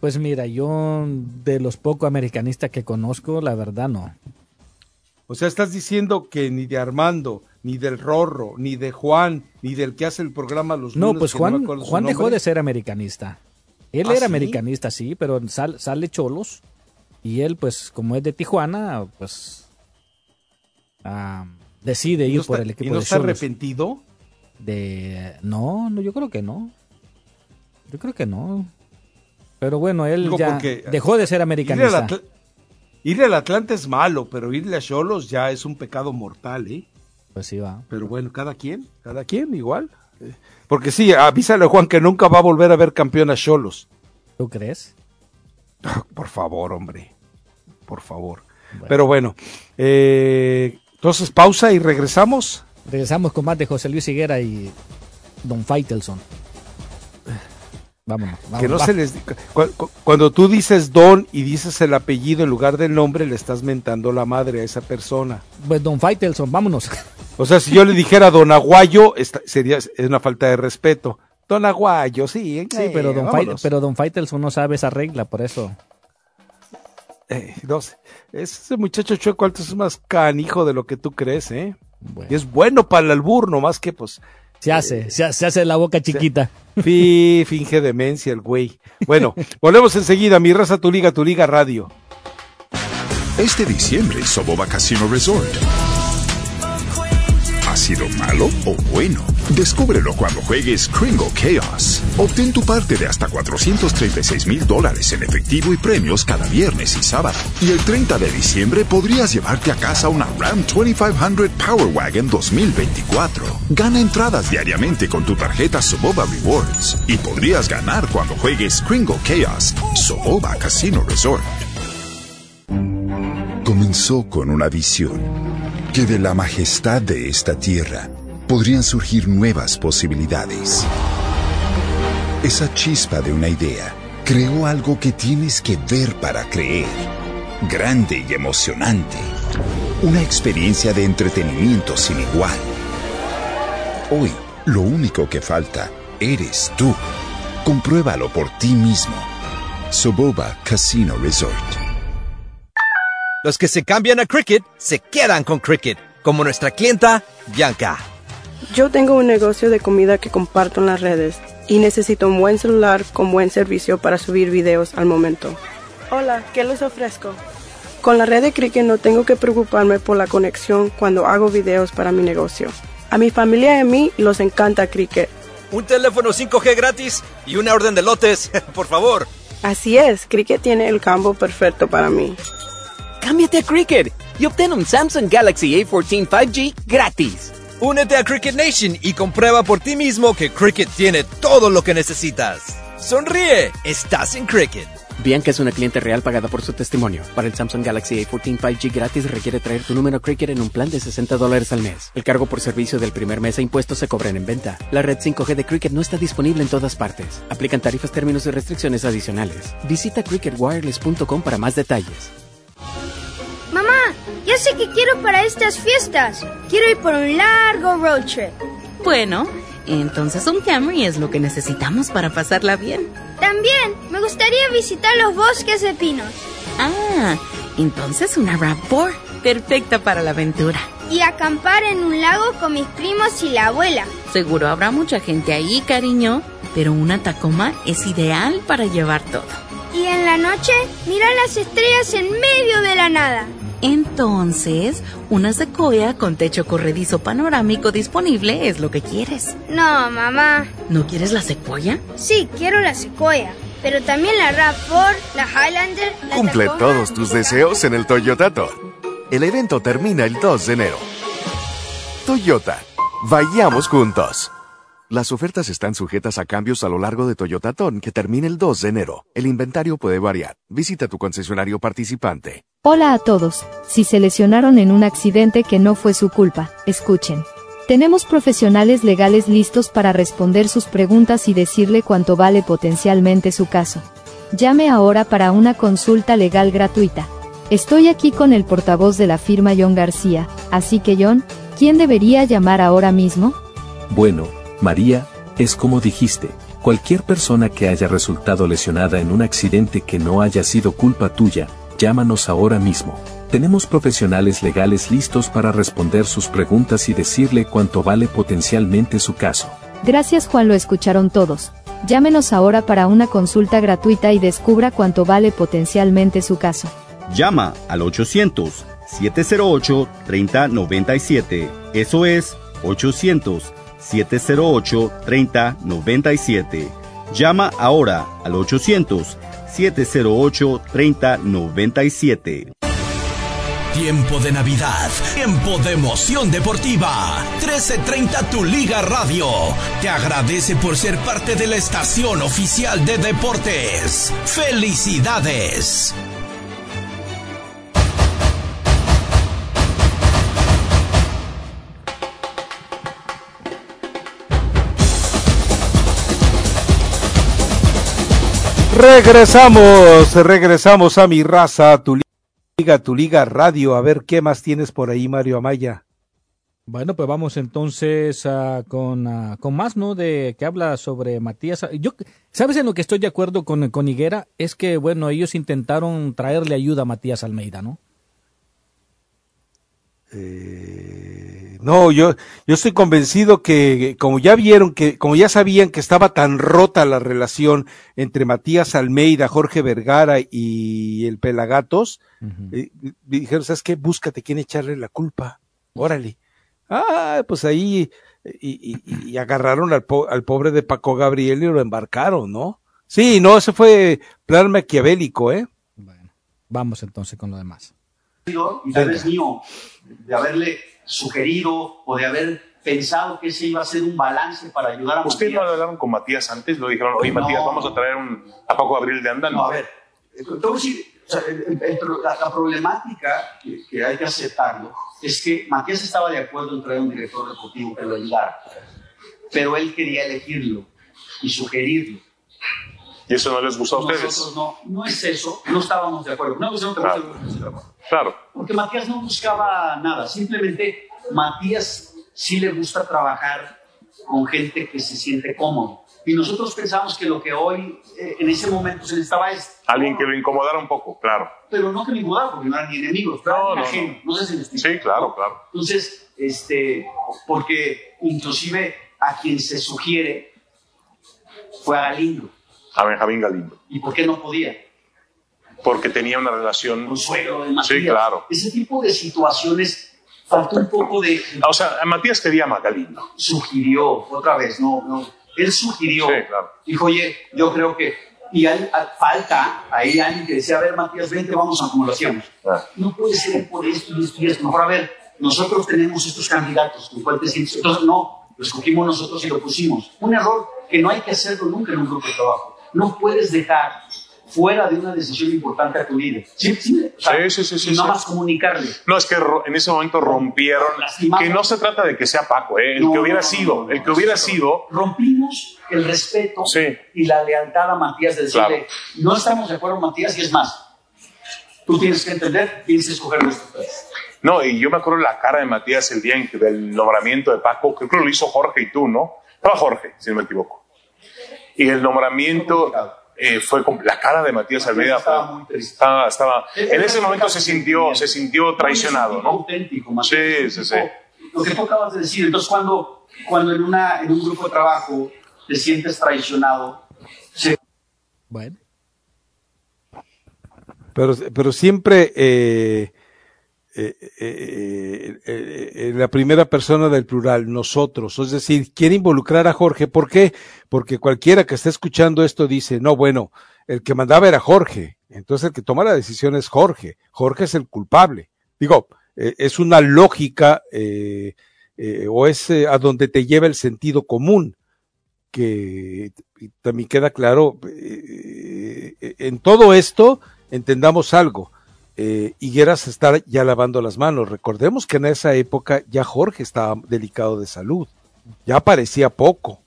Pues mira, yo de los poco americanistas que conozco, la verdad no. O sea, estás diciendo que ni de Armando, ni del Rorro, ni de Juan, ni del que hace el programa los No, lunes, pues Juan, su Juan dejó de ser americanista. Él ¿Ah, era sí? americanista, sí, pero sal- sale Cholos. Y él, pues, como es de Tijuana, pues ah, decide ¿Y ir no por está- el equipo ¿Y no de está Xolos. arrepentido? De... No, no, yo creo que no. Yo creo que no. Pero bueno, él Digo, ya dejó de ser Ir al, americanista. Atl- ir al Atlante es malo, pero irle a Cholos ya es un pecado mortal, ¿eh? Pues sí va. Pero bueno, cada quien, cada quien igual. Porque sí, avísale a Juan que nunca va a volver a ver campeón a Cholos. ¿Tú crees? Por favor, hombre. Por favor. Pero bueno, eh, entonces pausa y regresamos. Regresamos con más de José Luis Higuera y Don Faitelson. Vámonos. vámonos, que no va. se les cuando tú dices don y dices el apellido en lugar del nombre le estás mentando la madre a esa persona Pues Don Faitelson, vámonos. o sea si yo le dijera don Aguayo esta- sería es una falta de respeto don Aguayo sí Sí, pero Don, Fai- vámonos. pero Don Faitelson no sabe esa regla, por eso. Eh, no sé. ese muchacho chueco alto es más canijo de lo que tú crees eh y es bueno para el albur nomás que pues Se hace, se, se hace la boca chiquita. fi- finge demencia el güey bueno volvemos enseguida mi raza tu liga tu liga radio Este diciembre, Soboba Casino Resort. ¿Ha sido malo o bueno? Descúbrelo cuando juegues Kringle Chaos. Obtén tu parte de hasta 436 mil dólares en efectivo y premios cada viernes y sábado. Y el 30 de diciembre podrías llevarte a casa una Ram 2500 Power Wagon 2024. Gana entradas diariamente con tu tarjeta Soboba Rewards. Y podrías ganar cuando juegues Kringle Chaos. Soboba Casino Resort. Comenzó con una visión, que de la majestad de esta tierra podrían surgir nuevas posibilidades. Esa chispa de una idea creó algo que tienes que ver para creer. Grande y emocionante. Una experiencia de entretenimiento sin igual. Hoy, lo único que falta eres tú. Compruébalo por ti mismo. Soboba Casino Resort. Los que se cambian a Cricket se quedan con Cricket, como nuestra clienta Bianca. Yo tengo un negocio de comida que comparto en las redes y necesito un buen celular con buen servicio para subir videos al momento. Hola, ¿qué les ofrezco? Con la red de Cricket no tengo que preocuparme por la conexión cuando hago videos para mi negocio. A mi familia y a mí los encanta Cricket. Un teléfono 5G gratis y una orden de lotes, por favor. Así es, Cricket tiene el combo perfecto para mí. Cámbiate a Cricket y obtén un Samsung Galaxy A14 5G gratis. Únete a Cricket Nation y comprueba por ti mismo que Cricket tiene todo lo que necesitas. Sonríe, estás en Cricket. Bianca es una cliente real pagada por su testimonio. Para el Samsung Galaxy A14 5G gratis requiere traer tu número Cricket en un plan de 60 dólares al mes. El cargo por servicio del primer mes e impuestos se cobran en venta. La red 5G de Cricket no está disponible en todas partes. Aplican tarifas, términos y restricciones adicionales. Visita cricketwireless.com para más detalles. Ya sé qué quiero para estas fiestas. Quiero ir por un largo road trip. Bueno, entonces un Camry es lo que necesitamos para pasarla bien. También me gustaría visitar los bosques de pinos Ah, entonces una RAV4, perfecta para la aventura. y acampar en un lago con mis primos y la abuela. Seguro habrá mucha gente ahí, cariño, pero una Tacoma es ideal para llevar todo. Y en la noche, mirar las estrellas en medio de la nada. Entonces, una Sequoia con techo corredizo panorámico disponible es lo que quieres. No, mamá. ¿No quieres la Sequoia? Sí, quiero la Sequoia, pero también la RAV4, la Highlander, la Cumple Tacoma. todos tus deseos en el Toyota Tour. El evento termina el 2 de enero. Toyota, vayamos juntos. Las ofertas están sujetas a cambios a lo largo de Toyota Ton que termina el 2 de enero. El inventario puede variar. Visita tu concesionario participante. Hola a todos, si se lesionaron en un accidente que no fue su culpa, escuchen. Tenemos profesionales legales listos para responder sus preguntas y decirle cuánto vale potencialmente su caso. Llame ahora para una consulta legal gratuita. Estoy aquí con el portavoz de la firma John García, así que John, ¿quién debería llamar ahora mismo? Bueno, María, es como dijiste, cualquier persona que haya resultado lesionada en un accidente que no haya sido culpa tuya, llámanos ahora mismo. Tenemos profesionales legales listos para responder sus preguntas y decirle cuánto vale potencialmente su caso. Gracias Juan, lo escucharon todos. Llámenos ahora para una consulta gratuita y descubra cuánto vale potencialmente su caso. Llama al 800-708-3097. Eso es 800-708-3097. Llama ahora al 800-708-3097. Tiempo de Navidad, tiempo de emoción deportiva. 1330 Tu Liga Radio te agradece por ser parte de la estación oficial de deportes. ¡Felicidades! Regresamos, regresamos a mi raza, tu liga, tu liga radio. A ver qué más tienes por ahí, Mario Amaya. Bueno, pues vamos entonces ah, con, con más, ¿no? De que habla sobre Matías. Yo, ¿sabes en lo que estoy de acuerdo con, con Higuera? Es que, bueno, ellos intentaron traerle ayuda a Matías Almeida, ¿no? Eh, no, yo, yo estoy convencido que como ya vieron que, como ya sabían que estaba tan rota la relación entre Matías Almeida, Jorge Vergara y el Pelagatos, eh, dijeron, ¿sabes qué? Búscate quién echarle la culpa. Órale. Ah, pues ahí, y, y, y agarraron al, po al, pobre de Paco Gabriel y lo embarcaron, ¿no? Sí, no, ese fue plan maquiavélico, ¿eh? Bueno, vamos entonces con lo demás. Y tal vez mío, de haberle sugerido o de haber pensado que ese iba a ser un balance para ayudar a ¿Ustedes no hablaron con Matías antes? ¿Lo dijeron, oye, No. Matías, vamos a traer un, a Paco Gabriel de Anda? No, a ver, decir, o sea, el- el- la, la problemática que, que hay que aceptarlo es que Matías estaba de acuerdo en traer un director deportivo que lo ayudara, pero él quería elegirlo y sugerirlo. ¿Y eso no les gustó a ustedes? Nosotros no, no es eso, no estábamos de acuerdo. No, no Claro. de acuerdo. Claro. Porque Matías no buscaba nada, simplemente Matías sí le gusta trabajar con gente que se siente cómodo. Y nosotros pensamos que lo que hoy, eh, en ese momento, se necesitaba es, Alguien que lo incomodara un poco, claro. pero no que me incomodaba, porque no eran ni enemigos, No, no, ajenos. No sé si me explico. Sí, claro, claro. Entonces, este, porque inclusive a quien se sugiere fue a Galindo. A Benjamín Galindo. ¿Y por qué no podía? Porque tenía una relación... Con suegro de Matías. Sí, claro. Ese tipo de situaciones faltó un poco de... O sea, Matías quería a Galindo. Sugirió, otra vez, no, no. Él sugirió. Sí, claro. Dijo, oye, yo creo que... Y hay, hay- falta ahí alguien que decía, a ver, Matías, vente, vamos a como lo hacíamos. Ah. No puede ser por esto y esto y esto. Mejor, a ver, nosotros tenemos estos candidatos, ¿con cuál te sientes? Entonces, no, lo escogimos nosotros y lo pusimos. Un error que no hay que hacerlo nunca en un grupo de trabajo. No puedes dejar fuera de una decisión importante a tu líder. Sí, sí, o sea, Sí, sí, y no sí. más comunicarle. No, es que en ese momento rompieron. Que no se trata de que sea Paco, ¿eh? el No, que hubiera no, sido. el que hubiera sido. Rompimos el respeto y la lealtad a Matías de decirle, no estamos de acuerdo, Matías, y es más, tú tienes que entender, tienes que escoger nuestro tres. No, y yo me acuerdo la cara de Matías el día en que- del nombramiento de Paco, que creo que lo hizo Jorge y tú, ¿no? Estaba Jorge, si no me equivoco. Y el nombramiento eh, fue con la cara de Matías Almeida. estaba fue- muy triste. estaba- estaba- en ese momento se sintió, se sintió traicionado, ¿no? auténtico, Matías. Sí, sí, sí. Lo que tú acabas de decir, entonces cuando, cuando en, una, en un grupo de trabajo te sientes traicionado, se Bueno. Pero, pero siempre eh, eh, eh, eh, la primera persona del plural, nosotros. Es decir, quiere involucrar a Jorge. ¿Por qué? Porque cualquiera que esté escuchando esto dice, no, bueno, el que mandaba era Jorge. Entonces el que toma la decisión es Jorge. Jorge es el culpable. Digo, es una lógica o es a donde te lleva el sentido común que también queda claro, en todo esto entendamos algo. Eh, Higuera se está ya lavando las manos. Recordemos que en esa época ya Jorge estaba delicado de salud, ya parecía poco,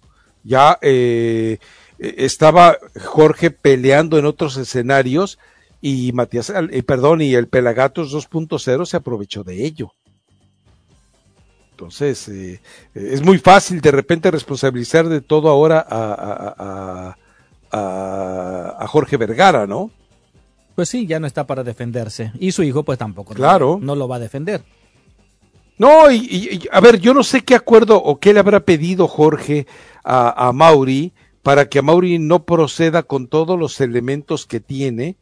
ya eh, eh, estaba Jorge peleando en otros escenarios y Matías, eh, perdón, y el Pelagatos 2.0 se aprovechó de ello. Entonces, eh, es muy fácil de repente responsabilizar de todo ahora a, a, a, a, Jorge Vergara, ¿no? Pues sí, ya no está para defenderse. Y su hijo, pues tampoco. Claro. No, no lo va a defender. No, y, y, a ver, yo no sé qué acuerdo o qué le habrá pedido Jorge a, a Mauri para que a Mauri no proceda con todos los elementos que tiene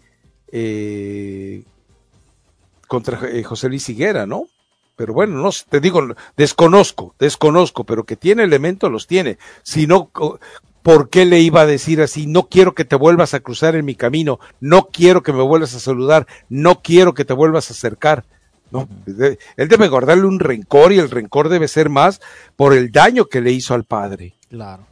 eh, contra eh, José Luis Higuera, ¿no? Pero bueno, no te digo, desconozco, desconozco, pero que tiene elementos los tiene. Si no, ¿por qué le iba a decir así? No quiero que te vuelvas a cruzar en mi camino, no quiero que me vuelvas a saludar, no quiero que te vuelvas a acercar. No, él debe guardarle un rencor y el rencor debe ser más por el daño que le hizo al padre. Claro.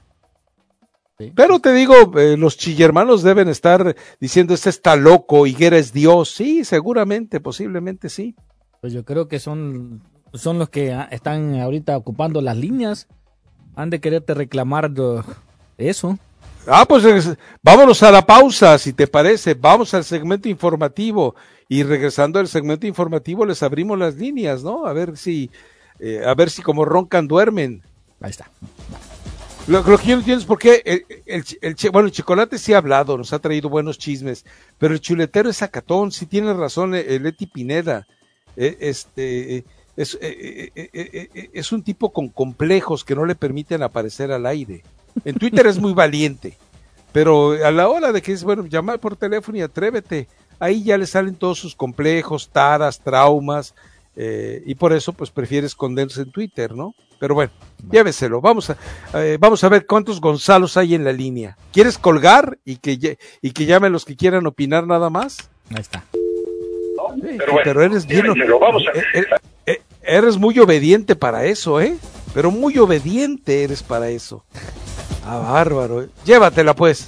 ¿Sí? Pero te digo, eh, los chillermanos deben estar diciendo, este está loco, Higuera es Dios. Sí, seguramente, posiblemente sí. Pues yo creo que son, son los que están ahorita ocupando las líneas. Han de quererte reclamar eso. Ah, pues vámonos a la pausa, si te parece. Vamos al segmento informativo. Y regresando al segmento informativo, les abrimos las líneas, ¿no? A ver si, eh, a ver si como roncan, duermen. Ahí está. Lo, lo, que yo no entiendo es por qué el, el, el, bueno, el chocolate sí ha hablado, nos ha traído buenos chismes, pero el chuletero es sacatón, sí tiene razón el Leti Pineda. Eh, este, es, eh, eh, es un tipo con complejos que no le permiten aparecer al aire. En Twitter es muy valiente, pero a la hora de que es, bueno, llamar por teléfono y atrévete, ahí ya le salen todos sus complejos, taras, traumas, eh, y por eso pues prefiere esconderse en Twitter, ¿no? Pero bueno, lléveselo. Vamos a, eh, vamos a ver cuántos Gonzalos hay en la línea. ¿Quieres colgar y que, y que llamen los que quieran opinar nada más? Ahí está. Sí, pero, bueno, pero, eres bien, vamos a... eh, eres muy obediente para eso, ¿eh? Pero muy obediente eres para eso. Ah, bárbaro. Llévatela pues.